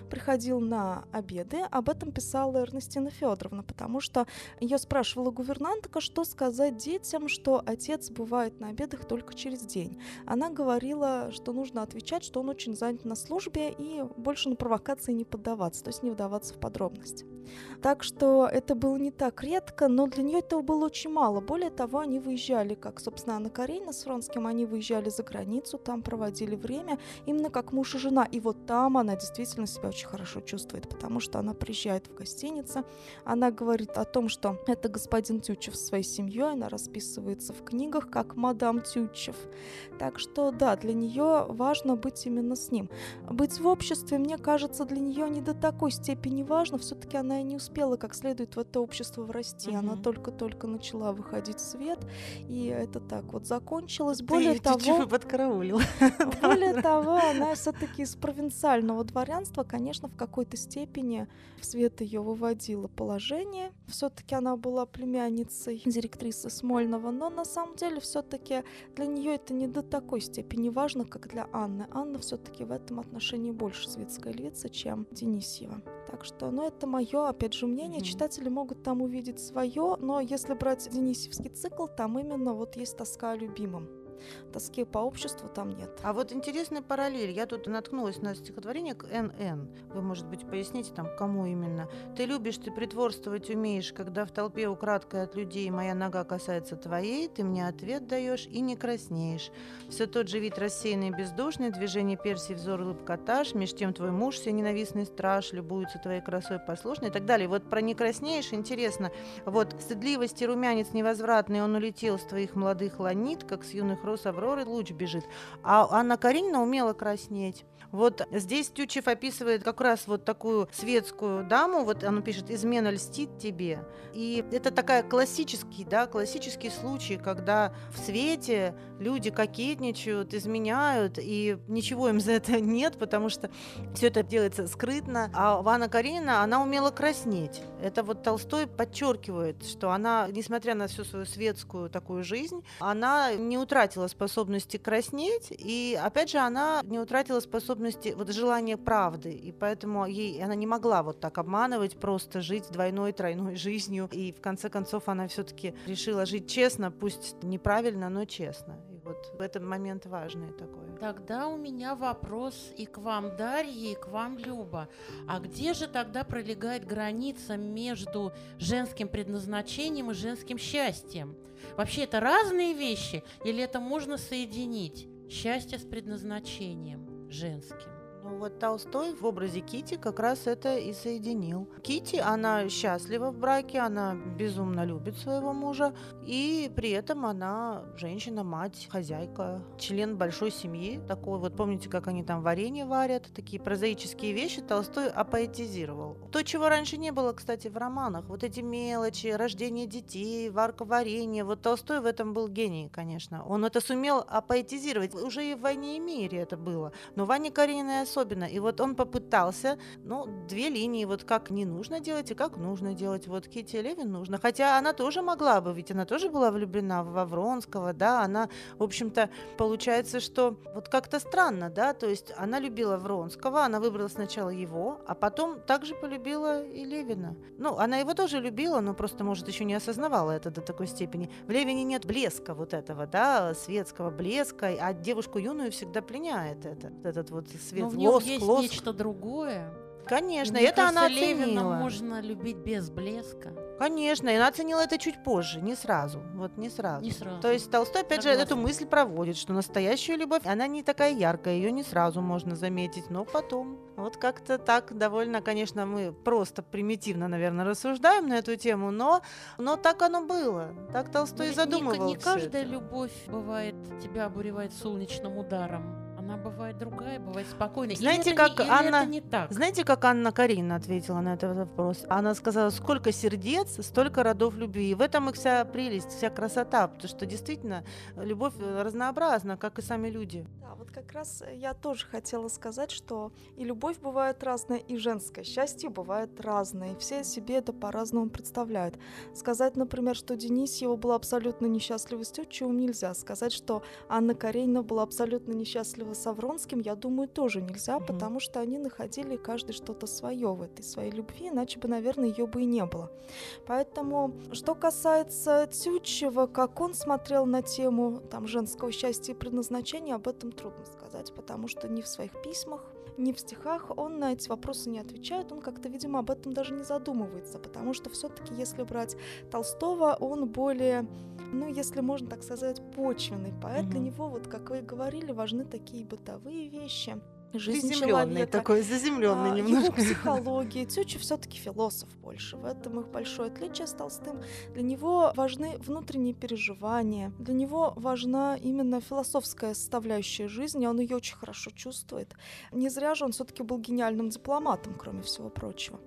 Speaker 2: приходил на обеды. Об этом писала Эрнестина Федоровна, потому что ее спрашивала гувернантка, что сказать детям, что отец бывает на обедах только через день. Она говорила, что нужно отвечать, что он очень занят на службе и больше на провокации не поддаваться, то есть не вдаваться в подробности. Так что это было не так редко, но для нее этого было очень мало. Более того, они выезжали, как, собственно, Анна Каренина с Фронским, они выезжали за границу, там проводили время, именно как муж и жена. И вот там она действительно себя очень хорошо чувствует, потому что она приезжает в гостиницу, она говорит о том, что это господин Тютчев со своей семьей, она расписывается в книгах как мадам Тютчев. Так что да, для нее важно быть именно с ним. Быть в обществе, мне кажется, для нее не до такой степени важно, все-таки она и не успела как следует в это общество врасти, mm-hmm. она только-только начала выходить в свет, и это так вот закончилось. Более
Speaker 3: Ты
Speaker 2: того,
Speaker 3: подкараулил.
Speaker 2: Более того, она все-таки из провинциального дворянства, конечно, в какой-то степени в свет ее выводило положение. Все-таки она была племянницей директрисы Смольного, но на самом деле все-таки для нее это не до такой степени важно, как для Анны. Анна все-таки в этом отношении больше светская львица, чем Денисьева. Так что, ну, это мое, опять же, мнение. Mm-hmm. Читатели могут там увидеть свое, но если брать Денисьевский цикл, там именно вот есть тоска о любимом тоски по обществу там нет.
Speaker 3: А вот интересная параллель. Я тут наткнулась на стихотворение к НН. Вы, может быть, поясните там, кому именно. «Ты любишь, ты притворствовать умеешь, когда в толпе украдкой от людей моя нога касается твоей, ты мне ответ даешь и не краснеешь. Все тот же вид рассеянный и бездушный, движение персий, взор улыбкотаж, меж тем твой муж, все ненавистный страж, любуется твоей красой послушной» и так далее. Вот про «не краснеешь» интересно. Вот стыдливость и румянец невозвратный, он улетел с твоих молодых ланит, как с юных роз Авроры луч бежит. А Анна Каренина умела краснеть. Вот здесь Тючев описывает как раз вот такую светскую даму, вот он пишет «измена льстит тебе». И это такая классический, да, классический случай, когда в свете люди кокетничают, изменяют, и ничего им за это нет, потому что все это делается скрытно. А Ванна Каренина, она умела краснеть. Это вот Толстой подчеркивает, что она, несмотря на всю свою светскую такую жизнь, она не утратила способности краснеть, и опять же она не утратила способности, вот желание правды, и поэтому ей она не могла вот так обманывать, просто жить двойной, тройной жизнью, и в конце концов она все-таки решила жить честно, пусть неправильно, но честно. Вот в этот момент важный такой.
Speaker 1: Тогда у меня вопрос и к вам, Дарья, и к вам, Люба. А где же тогда пролегает граница между женским предназначением и женским счастьем? Вообще это разные вещи или это можно соединить? Счастье с предназначением женским.
Speaker 3: Ну вот Толстой в образе Кити как раз это и соединил. Кити, она счастлива в браке, она безумно любит своего мужа, и при этом она женщина, мать, хозяйка, член большой семьи. Такой вот, помните, как они там варенье варят, такие прозаические вещи Толстой апоэтизировал. То, чего раньше не было, кстати, в романах, вот эти мелочи, рождение детей, варка варенья, вот Толстой в этом был гений, конечно. Он это сумел апоэтизировать. Уже и в «Войне и мире» это было. Но Ваня Каренина особенно. И вот он попытался, ну, две линии, вот как не нужно делать и как нужно делать. Вот Кити Левин нужно. Хотя она тоже могла бы, ведь она тоже была влюблена в Вронского, да, она, в общем-то, получается, что вот как-то странно, да, то есть она любила Вронского, она выбрала сначала его, а потом также полюбила и Левина. Ну, она его тоже любила, но просто, может, еще не осознавала это до такой степени. В Левине нет блеска вот этого, да, светского блеска, а девушку юную всегда пленяет это, этот вот свет,
Speaker 1: Но в нем
Speaker 3: лоск,
Speaker 1: есть
Speaker 3: лоск.
Speaker 1: нечто другое.
Speaker 3: Конечно,
Speaker 1: Мне
Speaker 3: это
Speaker 1: кажется,
Speaker 3: она
Speaker 1: Левина
Speaker 3: оценила.
Speaker 1: можно любить без блеска.
Speaker 3: Конечно, и она оценила это чуть позже, не сразу. Вот не сразу.
Speaker 1: Не сразу.
Speaker 3: То есть Толстой, опять же,
Speaker 1: Согласна.
Speaker 3: эту мысль проводит, что настоящая любовь, она не такая яркая, ее не сразу можно заметить, но потом. Вот как-то так довольно, конечно, мы просто примитивно, наверное, рассуждаем на эту тему, но, но так оно было. Так Толстой
Speaker 1: Но не-
Speaker 3: задумывал
Speaker 1: Не,
Speaker 3: всё
Speaker 1: каждая
Speaker 3: это.
Speaker 1: любовь бывает, тебя обуревает солнечным ударом. Она бывает другая, бывает спокойная. Или
Speaker 3: Знаете,
Speaker 1: это не-
Speaker 3: как
Speaker 1: или
Speaker 3: Анна-
Speaker 1: это не так.
Speaker 3: Знаете, как Анна Карина ответила на этот вопрос? Она сказала, сколько сердец, столько родов любви. И в этом и вся прелесть, вся красота, потому что действительно любовь э, разнообразна, как и сами люди.
Speaker 2: Да, вот как раз э, я тоже хотела сказать, что и любовь бывает разная, и женское счастье бывает разное, и все себе это по-разному представляют. Сказать, например, что Денисьева была абсолютно несчастлива с Тютчевым, нельзя. Сказать, что Анна Каренина была абсолютно несчастлива с Авронским, я думаю, тоже нельзя,
Speaker 3: Мгм.
Speaker 2: потому что они находили каждый что-то свое в этой своей любви, иначе бы, наверное, ее бы и не было. Поэтому, что касается Тютчева, как он смотрел на тему там, женского счастья и предназначения, об этом трудно сказать, потому что ни в своих письмах, ни в стихах он на эти вопросы не отвечает, он как-то, видимо, об этом даже не задумывается, потому что все-таки, если брать Толстого, он более, ну, если можно так сказать, почвенный поэт. Для
Speaker 3: Мгм.
Speaker 2: него, вот как вы и говорили, важны такие бытовые вещи, человека,
Speaker 3: такой, заземленный
Speaker 2: а, Его
Speaker 3: немножко.
Speaker 2: психология. Тютчев все-таки философ больше. В этом их большое отличие с Толстым. Для него важны внутренние переживания. Для него важна именно философская составляющая жизни. Он ее очень хорошо чувствует. Не зря же он все-таки был гениальным дипломатом, кроме всего прочего.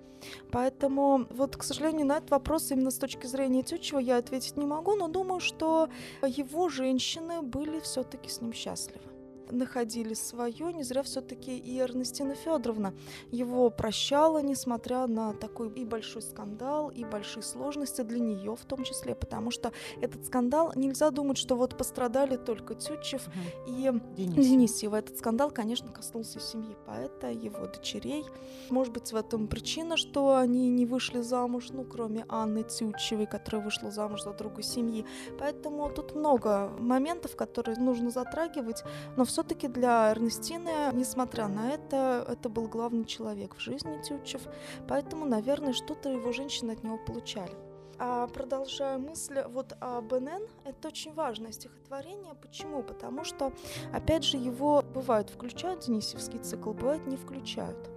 Speaker 2: Поэтому, вот, к сожалению, на этот вопрос именно с точки зрения Тютчева я ответить не могу, но думаю, что его женщины были все-таки с ним счастливы находили свое, не зря все-таки и Эрнестина Федоровна его прощала, несмотря на такой и большой скандал, и большие сложности для нее в том числе, потому что этот скандал, нельзя думать, что вот пострадали только Тютчев и
Speaker 3: Денис.
Speaker 2: Денисьева. Этот скандал, конечно, коснулся семьи поэта, его дочерей. Может быть, в этом причина, что они не вышли замуж, ну, кроме Анны Тютчевой, которая вышла замуж за друга семьи. Поэтому тут много моментов, которые нужно затрагивать, но все-таки для Эрнестины, несмотря на это, это был главный человек в жизни Тютчев, поэтому, наверное, что-то его женщины от него получали. А продолжая мысль вот об НН, это очень важное стихотворение. Почему? Потому что, опять же, его бывают включают в Денисевский цикл, бывает не включают.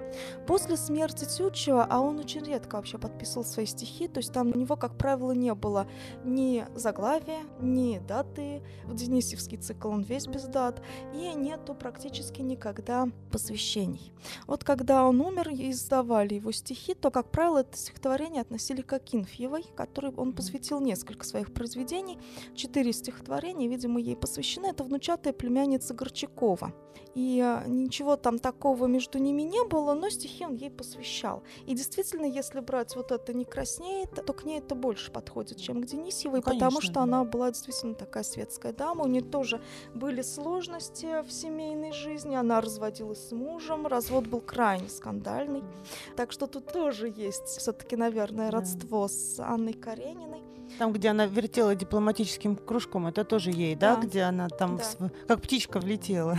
Speaker 2: После смерти Тютчева, а он очень редко вообще подписывал свои стихи, то есть там у него, как правило, не было ни заглавия, ни даты. В Денисевский цикл он весь без дат, и нету практически никогда посвящений. Вот когда он умер и издавали его стихи, то, как правило, это стихотворение относили к Акинфьевой, которой он посвятил несколько своих произведений. Четыре стихотворения, видимо, ей посвящены. Это внучатая племянница Горчакова. И а, ничего там такого между ними не было, но стихи он ей посвящал. И действительно, если брать вот это «Не краснеет», то к ней это больше подходит, чем к Денисьевой, потому
Speaker 3: Конечно,
Speaker 2: что
Speaker 3: да.
Speaker 2: она была действительно такая светская дама. У нее тоже были сложности в семейной жизни. Она разводилась с мужем, развод был крайне скандальный. Так что тут тоже есть все-таки, наверное,
Speaker 3: Да.
Speaker 2: родство с Анной Карениной.
Speaker 3: Там, где она вертела дипломатическим кружком, это тоже ей, да?
Speaker 2: Да.
Speaker 3: Где она там
Speaker 2: Да.
Speaker 3: с- как птичка влетела.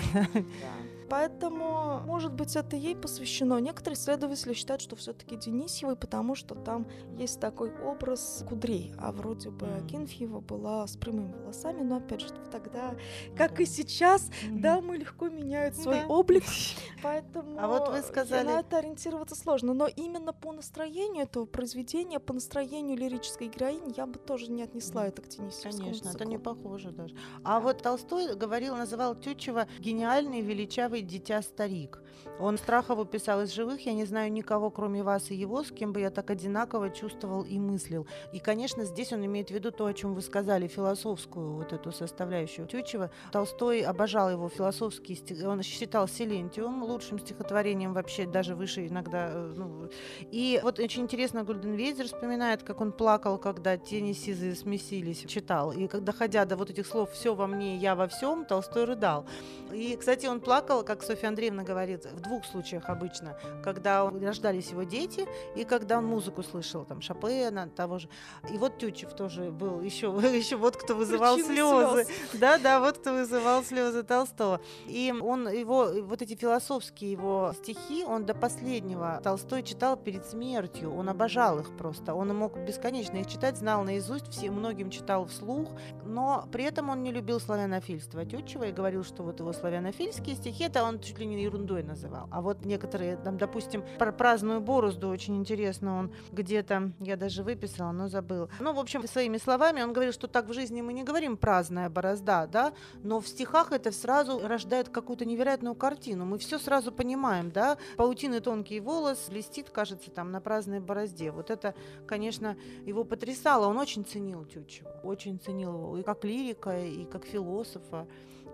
Speaker 2: Поэтому, может быть, это ей посвящено. Некоторые исследователи считают, что все-таки Денисьевой, потому что там есть такой образ кудрей, а вроде бы. Акинфьева была с прямыми волосами, но опять же тогда, как и сейчас, дамы легко меняют свой
Speaker 3: Да.
Speaker 2: облик, поэтому
Speaker 3: А вот вы сказали-
Speaker 2: на это ориентироваться сложно. Но именно по настроению этого произведения, по настроению лирической героини, я бы тоже не отнесла это к Денисьевскому
Speaker 3: Конечно, это
Speaker 2: циклу.
Speaker 3: не похоже даже. А вот Толстой говорил, называл Тютчева гениальный, величавый дитя-старик. Он Страхову писал из живых, я не знаю никого, кроме вас и его, с кем бы я так одинаково чувствовал и мыслил. И, конечно, здесь он имеет в виду то, о чем вы сказали, философскую вот эту составляющую Тютчева. Толстой обожал его философские стихи, он считал Силентиум лучшим стихотворением вообще, даже выше иногда. Э, ну, и вот очень интересно, Гульденвейзер вспоминает, как он плакал, когда тени сизые смесились, читал. И когда, доходя до вот этих слов «все во мне, я во всем», Толстой рыдал. И, кстати, он плакал, как Софья Андреевна говорит, в двух случаях обычно. Когда рождались его дети и когда он музыку слышал, там, Шопена, того же. И вот Тютчев тоже был еще, еще вот кто вызывал слезы. Да, да, вот кто вызывал слезы Толстого. И он его, вот эти философские его стихи, он до последнего Толстой читал перед смертью. Он обожал их просто. Он мог бесконечно их читать, знал наизусть, все, многим читал вслух, но при этом он не любил славянофильство Тютчева и говорил, что вот его славянофильские стихи, это он чуть ли не ерундой называл. А вот некоторые, там, допустим, про праздную борозду очень интересно, он где-то, я даже выписала, но забыл. Ну, в общем, своими словами он говорил, что так в жизни мы не говорим праздная борозда, да, но в стихах это сразу рождает какую-то невероятную картину. Мы все сразу понимаем, да, паутины тонкий волос блестит, кажется, там на праздной борозде. Вот это, конечно, его потрясало. Он очень ценил Тютчева, очень ценил его и как лирика, и как философа.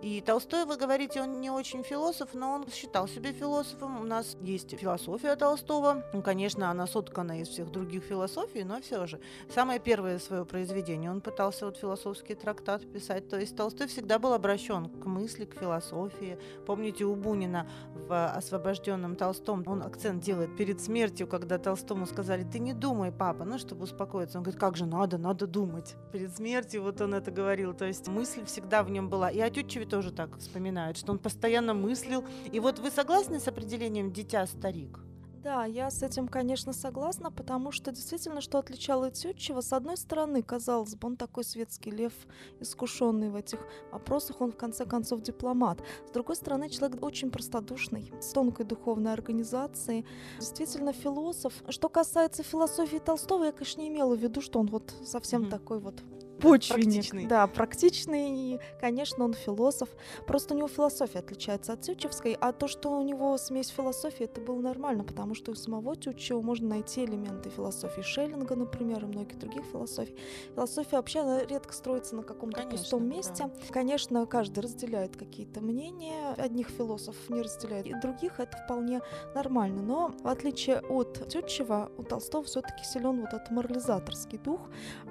Speaker 3: И Толстой, вы говорите, он не очень философ, но он считал себя философом. У нас есть философия Толстого. Ну, конечно, она соткана из всех других философий, но все же. Самое первое свое произведение он пытался вот философский трактат писать. То есть Толстой всегда был обращен к мысли, к философии. Помните, у Бунина в «Освобожденном Толстом» он акцент делает перед смертью, когда Толстому сказали, ты не думай, папа, ну, чтобы успокоиться. Он говорит, как же надо, надо думать. Перед смертью вот он это говорил. То есть мысль всегда в нем была. И о Тютчеве тоже так вспоминают, что он постоянно мыслил. И вот вы согласны с определением «дитя-старик»?
Speaker 2: Да, я с этим, конечно, согласна, потому что действительно, что отличало Тютчева, с одной стороны, казалось бы, он такой светский лев, искушенный в этих вопросах, он в конце концов дипломат. С другой стороны, человек очень простодушный, с тонкой духовной организацией, действительно философ. Что касается философии Толстого, я, конечно, не имела в виду, что он вот совсем mm-hmm. такой вот почвенник. Практичный. Да, практичный. И, конечно, он философ. Просто у него философия отличается от Тютчевской, а то, что у него смесь философии, это было нормально, потому что у самого Тютчева можно найти элементы философии Шеллинга, например, и многих других философий. Философия вообще она редко строится на каком-то пустом месте. Да. Конечно, каждый разделяет какие-то мнения. Одних философов не разделяет, и других это вполне нормально. Но в отличие от Тютчева, у Толстого все-таки силен вот этот морализаторский дух,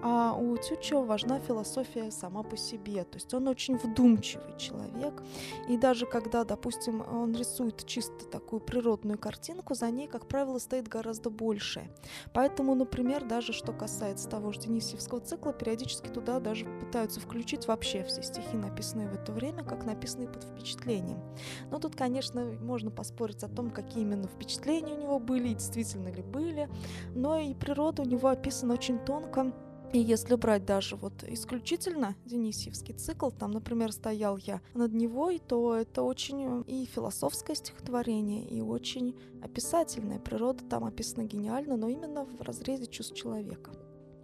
Speaker 2: а у Тютчева важна философия сама по себе. То есть он очень вдумчивый человек. И даже когда, допустим, он рисует чисто такую природную картинку, за ней, как правило, стоит гораздо большее. Поэтому, например, даже что касается того же Денисевского цикла, периодически туда даже пытаются включить вообще все стихи, написанные в это время, как написанные под впечатлением. Но тут, конечно, можно поспорить о том, какие именно впечатления у него были, и действительно ли были, но и природа у него описана очень тонко, и если брать даже вот исключительно Денисьевский цикл, там, например, стоял я над него, то это очень и философское стихотворение, и очень описательное. Природа там описана гениально, но именно в разрезе чувств человека.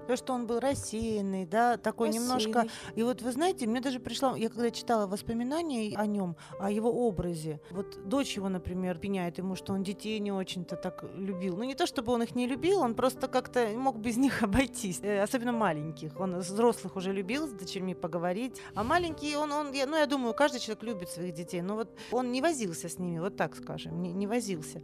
Speaker 3: То, что он был рассеянный, да, такой рассеянный. немножко. И вот вы знаете, мне даже пришла, я когда читала воспоминания о нем, о его образе, вот дочь его, например, пеняет ему, что он детей не очень-то так любил. Ну не то, чтобы он их не любил, он просто как-то мог без них обойтись, э, особенно маленьких. Он взрослых уже любил с дочерьми поговорить, а маленький он, он, я, ну я думаю, каждый человек любит своих детей, но вот он не возился с ними, вот так скажем, не, не возился.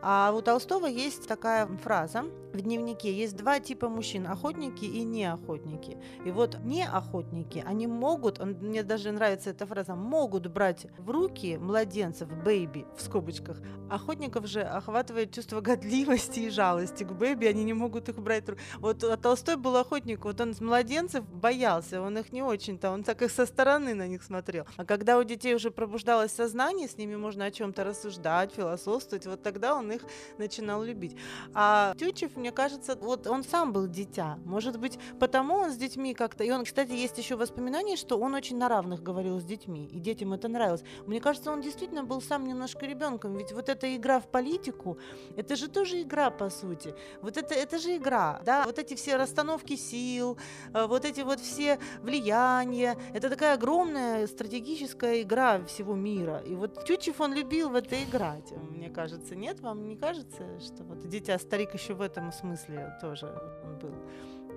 Speaker 3: А у Толстого есть такая фраза в дневнике, есть два типа мужчин, охотник охотники и неохотники. И вот неохотники, они могут, он, мне даже нравится эта фраза, могут брать в руки младенцев, baby, в скобочках. Охотников же охватывает чувство гадливости и жалости к baby, они не могут их брать. Вот а Толстой был охотник, вот он с младенцев боялся, он их не очень-то, он так их со стороны на них смотрел. А когда у детей уже пробуждалось сознание, с ними можно о чем-то рассуждать, философствовать, вот тогда он их начинал любить. А Тютчев, мне кажется, вот он сам был дитя, может быть, потому он с детьми как-то... И он, кстати, есть еще воспоминания, что он очень на равных говорил с детьми, и детям это нравилось. Мне кажется, он действительно был сам немножко ребенком, ведь вот эта игра в политику, это же тоже игра, по сути. Вот это, это же игра, да? Вот эти все расстановки сил, э, вот эти вот все влияния, это такая огромная стратегическая игра всего мира. И вот Тютчев, он любил в это играть, мне кажется. Нет, вам не кажется, что вот дитя-старик еще в этом смысле тоже он был?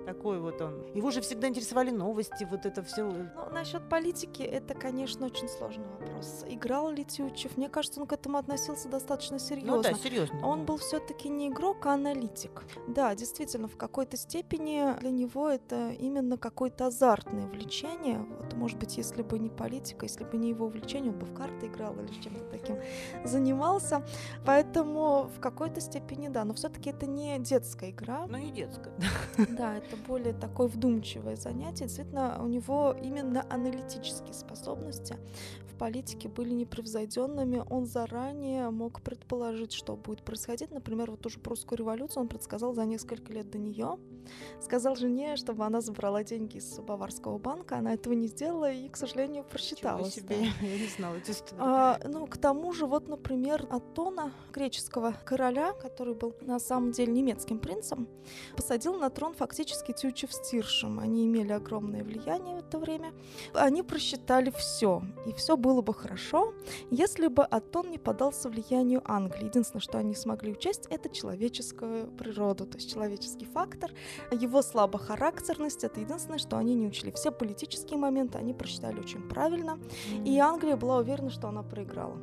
Speaker 3: Такой вот он. Его же всегда интересовали новости, вот это все.
Speaker 2: Ну, насчет политики, это, конечно, очень сложный вопрос. Играл ли Тютчев? Мне кажется, он к этому относился достаточно серьезно.
Speaker 3: Ну да, серьезно.
Speaker 2: Он
Speaker 3: да.
Speaker 2: был все-таки не игрок, а аналитик. Да, действительно, в какой-то степени для него это именно какое-то азартное влечение. Вот, может быть, если бы не политика, если бы не его увлечение, он бы в карты играл или чем-то таким занимался. Поэтому в какой-то степени да, но все-таки это не детская игра.
Speaker 3: Ну, не детская.
Speaker 2: Да, это более такое вдумчивое занятие. Действительно, у него именно аналитические способности в политике были непревзойденными. Он заранее мог предположить, что будет происходить. Например, вот ту же прусскую революцию он предсказал за несколько лет до нее. Сказал жене, чтобы она забрала деньги из Баварского банка. Она этого не сделала и, к сожалению, просчиталась.
Speaker 3: Чего себе,
Speaker 2: да.
Speaker 3: я не знала эту историю.
Speaker 2: А, ну, к тому же, вот, например, Атона, греческого короля, который был на самом деле немецким принцем, посадил на трон фактически Тютчев с Тиршем. Они имели огромное влияние в это время. Они просчитали все, и все было бы хорошо, если бы Атон не поддался влиянию Англии. Единственное, что они смогли учесть, это человеческую природу, то есть человеческий фактор, его слабохарактерность, это единственное, что они не учли. Все политические моменты они просчитали очень правильно, и Англия была уверена, что она проиграла.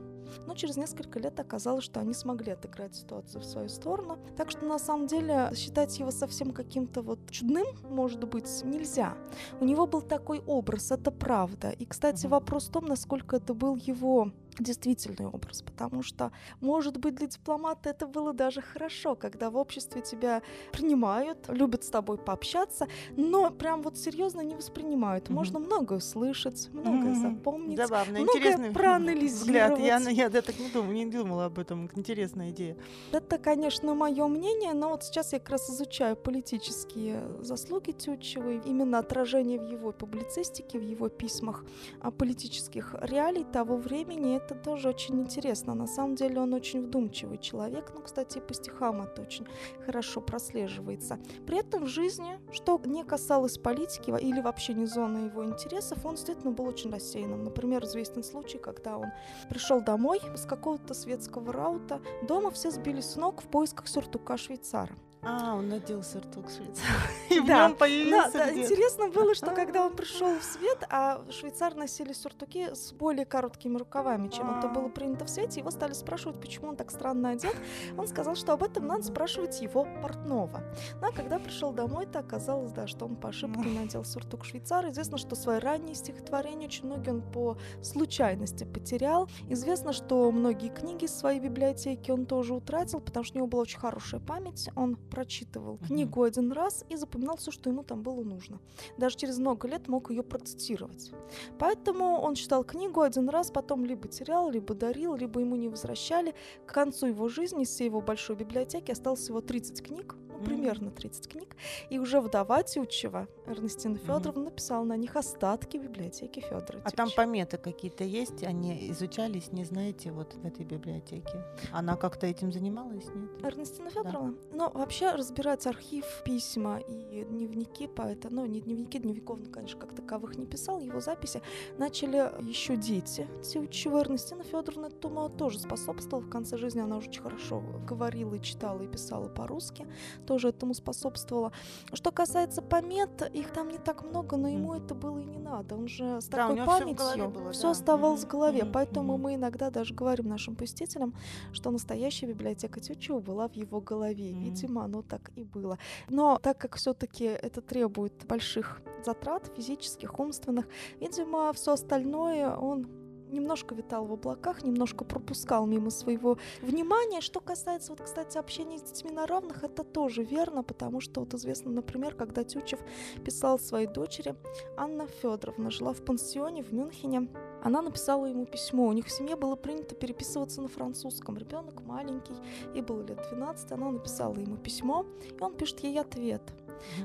Speaker 2: Но через несколько лет оказалось, что они смогли отыграть ситуацию в свою сторону. Так что на самом деле считать его совсем каким-то вот чудным, может быть, нельзя. У него был такой образ, это правда. И, кстати, вопрос в том, насколько это был его действительный образ, потому что, может быть, для дипломата это было даже хорошо, когда в обществе тебя принимают, любят с тобой пообщаться, но прям вот серьезно не воспринимают.
Speaker 3: Мгм.
Speaker 2: Можно многое услышать, многое
Speaker 3: Мгм.
Speaker 2: запомнить.
Speaker 3: Забавно,
Speaker 2: многое
Speaker 3: интересный
Speaker 2: проанализировать.
Speaker 3: взгляд. Я, я, я так не думала, не думала об этом. Интересная идея.
Speaker 2: Это, конечно, мое мнение, но вот сейчас я как раз изучаю политические заслуги Тютчева, именно отражение в его публицистике, в его письмах о политических реалий того времени. Это тоже очень интересно. На самом деле он очень вдумчивый человек, ну, кстати, по стихам это очень хорошо прослеживается. При этом в жизни, что не касалось политики или вообще не зоны его интересов, он действительно был очень рассеянным. Например, известен случай, когда он пришел домой с какого-то светского раута. Дома все сбились с ног в поисках сюртука швейцара.
Speaker 3: А, он надел сюртук швейцара. И в
Speaker 2: Да,
Speaker 3: нем появился
Speaker 2: Да, да, интересно было, что когда он пришел в свет, а швейцар носили сюртуки с более короткими рукавами, чем это было принято в свете, его стали спрашивать, почему он так странно одет. Он сказал, что об этом надо спрашивать его портного. Ну, а когда пришел домой, то оказалось, да, что он по ошибке надел сюртук швейцара. Известно, что свои ранние стихотворения очень многие он по случайности потерял. Известно, что многие книги из своей библиотеки он тоже утратил, потому что у него была очень хорошая память. Он прочитывал
Speaker 3: Мгм.
Speaker 2: книгу один раз и запоминал все, что ему там было нужно. Даже через много лет мог ее процитировать. Поэтому он читал книгу один раз, потом либо терял, либо дарил, либо ему не возвращали. К концу его жизни из всей его большой библиотеки осталось всего 30 книг, ну,
Speaker 3: Мгм.
Speaker 2: примерно 30 книг. И уже вдова Тютчева, Эрнестина. Федоровна, написала на них остатки библиотеки Федора
Speaker 3: А там пометы какие-то есть? Они изучались, не знаете, вот в этой библиотеке? Она как-то этим занималась, нет?
Speaker 2: Эрнестина Федоровна. Но вообще разбирать архив, письма и дневники поэта, ну не дневники, дневников, он, конечно, как таковых не писал, его записи начали еще дети Тютчева. Эрнестина Федоровна, думаю, тоже способствовала. В конце жизни она уже очень хорошо говорила и читала и писала по-русски, тоже этому способствовала. Что касается помет, их там не так много, но ему это было и не надо. Он же с
Speaker 3: Да,
Speaker 2: такой памятью
Speaker 3: было,
Speaker 2: все
Speaker 3: да.
Speaker 2: оставалось в голове, поэтому мы иногда даже говорим нашим посетителям, что настоящая библиотека Тютчева была в его голове. Видимо, оно так и было. Но так как все-таки это требует больших затрат физических, умственных, видимо, все остальное он немножко витал в облаках, немножко пропускал мимо своего внимания. Что касается, вот, кстати, общения с детьми на равных, это тоже верно, потому что вот известно, например, когда Тютчев писал своей дочери, Анна Федоровна жила в пансионе в Мюнхене, она написала ему письмо. У них в семье было принято переписываться на французском. Ребенок маленький, ей было лет 12, она написала ему письмо, и он пишет ей ответ.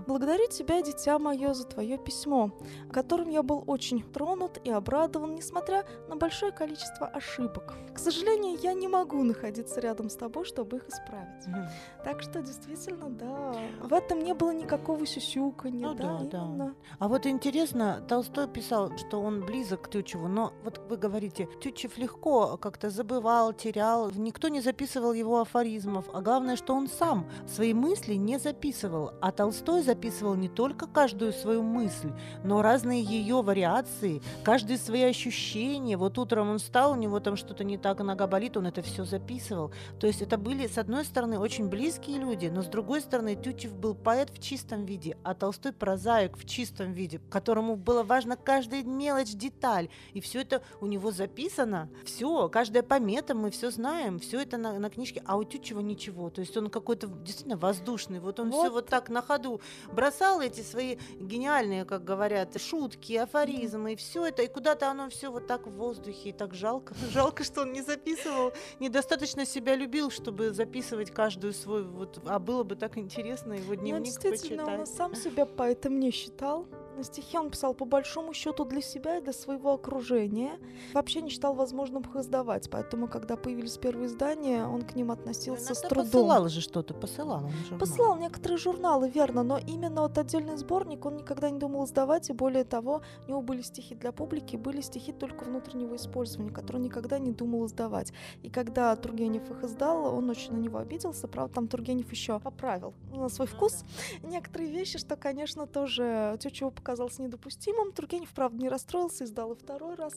Speaker 2: Благодарю тебя, дитя мое, за твое письмо, которым я был очень тронут и обрадован, несмотря на большое количество ошибок. К сожалению, я не могу находиться рядом с тобой, чтобы их исправить.
Speaker 3: Мгм.
Speaker 2: Так что действительно, да, в этом не было никакого сюсюканья,
Speaker 3: Ну
Speaker 2: да,
Speaker 3: да, да. А вот интересно, Толстой писал, что он близок к Тютчеву, но вот вы говорите, Тютчев легко как-то забывал, терял, никто не записывал его афоризмов, а главное, что он сам свои мысли не записывал, а Толстой Толстой записывал не только каждую свою мысль, но разные ее вариации, каждые свои ощущения. Вот утром он встал, у него там что-то не так, нога болит, он это все записывал. То есть это были, с одной стороны, очень близкие люди, но с другой стороны, Тютчев был поэт в чистом виде, а Толстой прозаик в чистом виде, которому было важно каждая мелочь, деталь. И все это у него записано. Все, каждая помета, мы все знаем, все это на, на книжке, а у Тютчева ничего. То есть он какой-то действительно воздушный. Вот он вот. все вот так на ходу бросал эти свои гениальные, как говорят, шутки, афоризмы, и все это, и куда-то оно все вот так в воздухе, и так жалко. Жалко, что он не записывал, недостаточно себя любил, чтобы записывать каждую свою, вот, а было бы так интересно его ну, дневник
Speaker 2: ну, действительно,
Speaker 3: почитать.
Speaker 2: он сам себя поэтому не считал, на стихи он писал по большому счету для себя и для своего окружения. Вообще не считал возможным их издавать, поэтому, когда появились первые издания, он к ним относился с трудом.
Speaker 3: посылал же что-то, посылал он.
Speaker 2: Посылал некоторые журналы, верно, но именно вот отдельный сборник он никогда не думал издавать, и более того, у него были стихи для публики, были стихи только внутреннего использования, которые он никогда не думал издавать. И когда Тургенев их издал, он очень на него обиделся, правда, там Тургенев еще поправил на свой вкус некоторые вещи, что, конечно, тоже Тютчеву оказался недопустимым. Тургенев, правда, не расстроился и сдал и второй раз.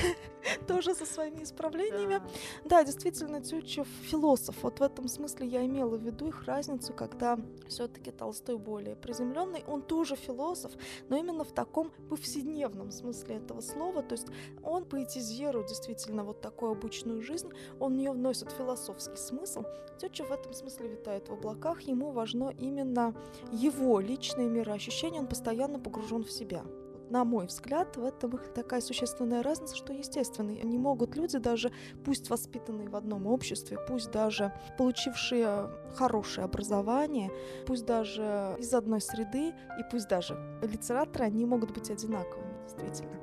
Speaker 2: Тоже со своими исправлениями. Да, действительно, Тютчев философ. Вот в этом смысле я имела в виду их разницу, когда все-таки Толстой более приземленный. Он тоже философ, но именно в таком повседневном смысле этого слова. То есть он поэтизирует действительно вот такую обычную жизнь, он в нее вносит философский смысл. Тютчев в этом смысле витает в облаках, ему важно именно его личное мироощущение, он постоянно погружен погружен в себя. На мой взгляд, в этом их такая существенная разница, что, естественно, не могут люди, даже пусть воспитанные в одном обществе, пусть даже получившие хорошее образование, пусть даже из одной среды, и пусть даже литераторы, они могут быть одинаковыми, действительно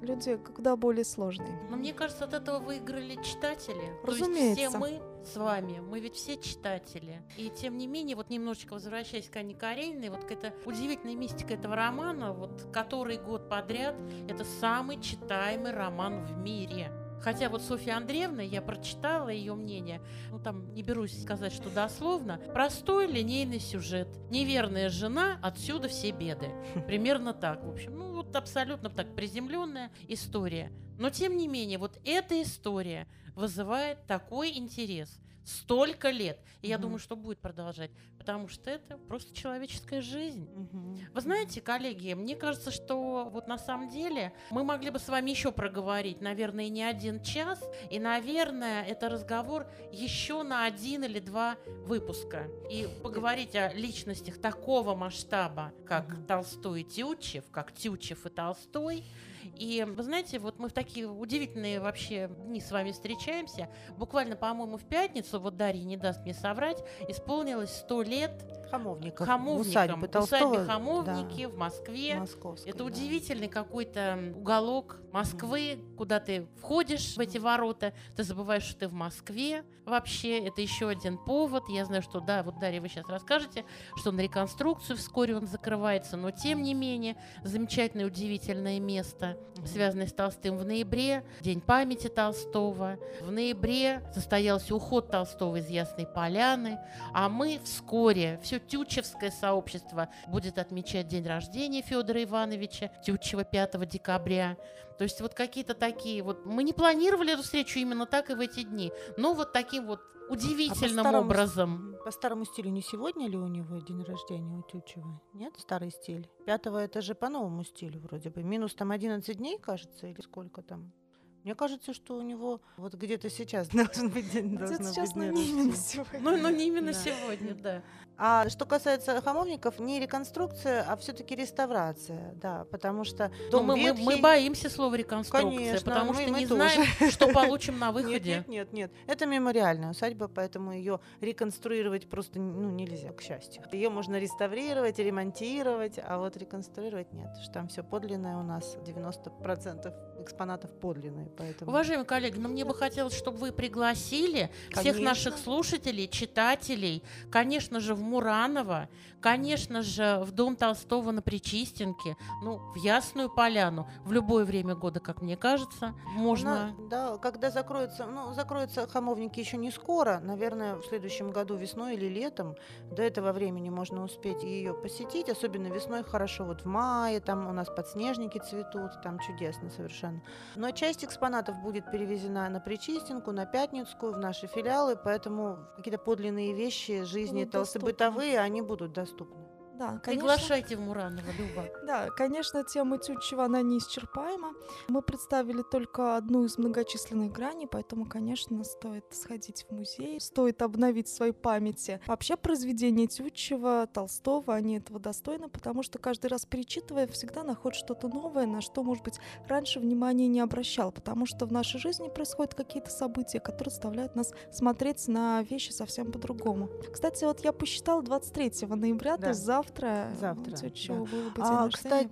Speaker 2: люди куда более сложные.
Speaker 1: Но мне кажется, от этого выиграли читатели.
Speaker 2: Разумеется.
Speaker 1: То есть все мы с вами, мы ведь все читатели. И тем не менее, вот немножечко возвращаясь к Анне Карениной, вот к этой удивительной мистика этого романа, вот который год подряд, это самый читаемый роман в мире. Хотя вот Софья Андреевна, я прочитала ее мнение, ну там не берусь сказать, что дословно, простой линейный сюжет. Неверная жена, отсюда все беды. Примерно так, в общем. Ну вот абсолютно так приземленная история. Но тем не менее, вот эта история вызывает такой интерес – столько лет. И я думаю, что будет продолжать, потому что это просто человеческая жизнь. Угу. Вы знаете, коллеги, мне кажется, что вот на самом деле мы могли бы с вами еще проговорить, наверное, не один час, и, наверное, это разговор еще на один или два выпуска. И поговорить о личностях такого масштаба, как угу. Толстой и Тютчев, как Тютчев и Толстой, и вы знаете, вот мы в такие удивительные вообще дни с вами встречаемся. Буквально, по-моему, в пятницу, вот Дарья не даст мне соврать, исполнилось сто лет
Speaker 3: Хамовников.
Speaker 1: Хамовникам. Усадьбы, Толстого, усадьбе Хамовники да. в Москве.
Speaker 3: Московской,
Speaker 1: Это да. удивительный какой-то уголок Москвы, mm. куда ты входишь в эти ворота, ты забываешь, что ты в Москве. Вообще, это еще один повод. Я знаю, что, да, вот Дарья, вы сейчас расскажете, что на реконструкцию вскоре он закрывается, но тем не менее, замечательное, удивительное место, mm. связанное с Толстым в ноябре, День памяти Толстого. В ноябре состоялся уход Толстого из Ясной Поляны, а мы вскоре, все Тютчевское сообщество будет отмечать день рождения Федора Ивановича Тютчева 5 декабря. То есть вот какие-то такие вот... Мы не планировали эту встречу именно так и в эти дни, но вот таким вот удивительным а по образом.
Speaker 3: По старому стилю не сегодня ли у него день рождения у Тютчева? Нет, старый стиль. Пятого это же по новому стилю вроде бы. Минус там 11 дней, кажется, или сколько там? Мне кажется, что у него вот где-то сейчас должен быть день,
Speaker 2: должен
Speaker 3: сейчас,
Speaker 2: быть но не именно сегодня.
Speaker 1: Ну, но не именно да. сегодня, да.
Speaker 3: А что касается хамовников, не реконструкция, а все-таки реставрация, да, потому что дом
Speaker 1: мы,
Speaker 3: ветхий...
Speaker 1: мы, мы боимся слова реконструкция,
Speaker 3: Конечно,
Speaker 1: потому
Speaker 3: мы,
Speaker 1: что
Speaker 3: мы
Speaker 1: не
Speaker 3: тоже.
Speaker 1: знаем, что получим на выходе.
Speaker 3: Нет, нет, нет, это мемориальная усадьба, поэтому ее реконструировать просто ну, нельзя, к счастью. Ее можно реставрировать, ремонтировать, а вот реконструировать нет, что там все подлинное у нас 90% экспонатов подлинные. Поэтому...
Speaker 1: Уважаемые коллеги, но мне бы хотелось, чтобы вы пригласили всех
Speaker 3: Конечно.
Speaker 1: наших слушателей, читателей, конечно же, в Мураново, конечно же, в Дом Толстого на Причистенке, ну, в Ясную Поляну, в любое время года, как мне кажется, можно...
Speaker 3: Она- да, когда закроются, ну, закроются хамовники еще не скоро, наверное, в следующем году весной или летом. До этого времени можно успеть ее посетить, особенно весной хорошо, вот в мае, там у нас подснежники цветут, там чудесно совершенно. Но часть экспонатов будет перевезена на Причистенку, на Пятницкую, в наши филиалы, поэтому какие-то подлинные вещи жизни
Speaker 2: Будут
Speaker 3: толстобытовые, они будут доступны.
Speaker 2: Да, конечно.
Speaker 1: Приглашайте в Мураново, Люба.
Speaker 2: Да, конечно, тема Тютчева, она неисчерпаема. Мы представили только одну из многочисленных граней, поэтому, конечно, стоит сходить в музей, стоит обновить в своей памяти. Вообще, произведения Тютчева, Толстого, они этого достойны, потому что каждый раз перечитывая, всегда находит что-то новое, на что, может быть, раньше внимания не обращал, потому что в нашей жизни происходят какие-то события, которые заставляют нас смотреть на вещи совсем по-другому. Кстати, вот я посчитала 23 ноября, то
Speaker 3: Да.
Speaker 2: есть завтра,
Speaker 3: Завтра,
Speaker 2: Тютчева
Speaker 3: да.
Speaker 2: было бы день
Speaker 3: А,
Speaker 2: рождения
Speaker 3: кстати.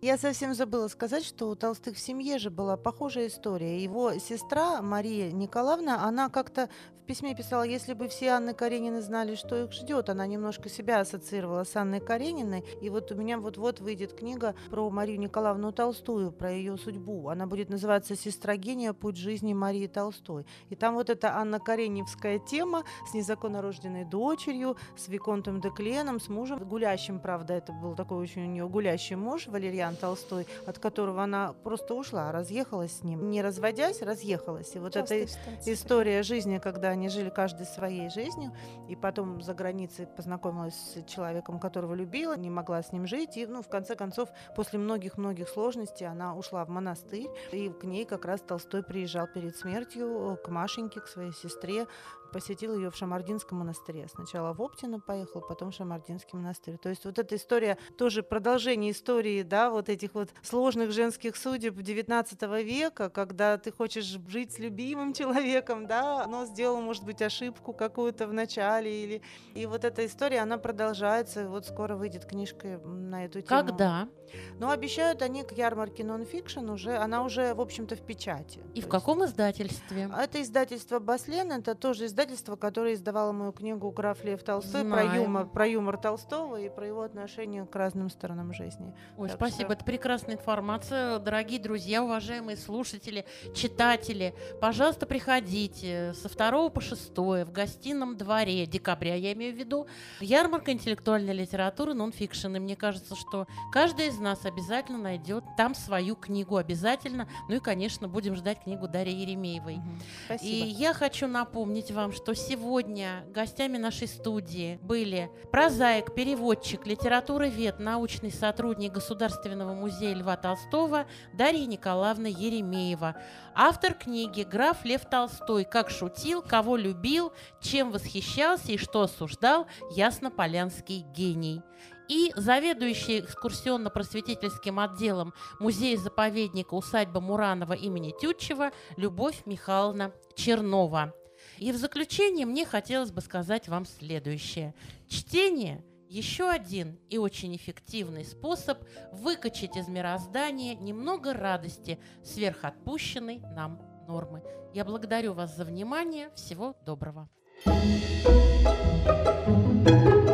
Speaker 3: Я совсем забыла сказать, что у Толстых в семье же была похожая история. Его сестра Мария Николаевна, она как-то в письме писала, если бы все Анны Каренины знали, что их ждет, она немножко себя ассоциировала с Анной Карениной. И вот у меня вот-вот выйдет книга про Марию Николаевну Толстую, про ее судьбу. Она будет называться «Сестра гения. Путь жизни Марии Толстой». И там вот эта Анна Кареневская тема с незаконно рожденной дочерью, с Виконтом де Кленом, с мужем, гулящим, правда, это был такой очень у нее гулящий муж, Валерьян Толстой, от которого она просто ушла, разъехалась с ним. Не разводясь, разъехалась. И вот
Speaker 2: Частая
Speaker 3: эта
Speaker 2: ситуация.
Speaker 3: история жизни, когда они жили каждый своей жизнью, и потом за границей познакомилась с человеком, которого любила, не могла с ним жить, и, ну, в конце концов, после многих-многих сложностей она ушла в монастырь, и к ней как раз Толстой приезжал перед смертью э, к Машеньке, к своей сестре, посетил ее в Шамардинском монастыре. Сначала в Оптино поехал, потом в Шамардинский монастырь. То есть вот эта история, тоже продолжение истории, да, вот этих вот сложных женских судеб XIX века, когда ты хочешь жить с любимым человеком, да, но сделал, может быть, ошибку какую-то в начале, или... И вот эта история, она продолжается, вот скоро выйдет книжка на эту тему.
Speaker 1: Когда?
Speaker 3: Но обещают они к ярмарке нонфикшн уже, она уже, в общем-то, в печати.
Speaker 1: И в
Speaker 3: есть-
Speaker 1: каком издательстве?
Speaker 3: это издательство Баслен, это тоже издательство, которое издавало мою книгу «Граф Лев Толстой» про юмор, про юмор Толстого и про его отношение к разным сторонам жизни.
Speaker 1: Ой,
Speaker 3: Так
Speaker 1: спасибо,
Speaker 3: что-
Speaker 1: это прекрасная информация. Дорогие друзья, уважаемые слушатели, читатели, пожалуйста, приходите со 2 по 6 в гостином дворе декабря, я имею в виду, ярмарка интеллектуальной литературы нонфикшн. И мне кажется, что каждый из нас обязательно найдет там свою книгу, обязательно. Ну и, конечно, будем ждать книгу Дарьи Еремеевой.
Speaker 3: Мгм.
Speaker 1: И я хочу напомнить вам, что сегодня гостями нашей студии были прозаик, переводчик, литературовед, научный сотрудник Государственного музея Льва Толстого Дарья Николаевна Еремеева, автор книги «Граф Лев Толстой. Как шутил, кого любил, чем восхищался и что осуждал Яснополянский гений» и заведующий экскурсионно-просветительским отделом музея-заповедника усадьба Муранова имени Тютчева Любовь Михайловна Чернова. И в заключение мне хотелось бы сказать вам следующее. Чтение – еще один и очень эффективный способ выкачать из мироздания немного радости сверхотпущенной нам нормы. Я благодарю вас за внимание. Всего доброго.
Speaker 2: Thank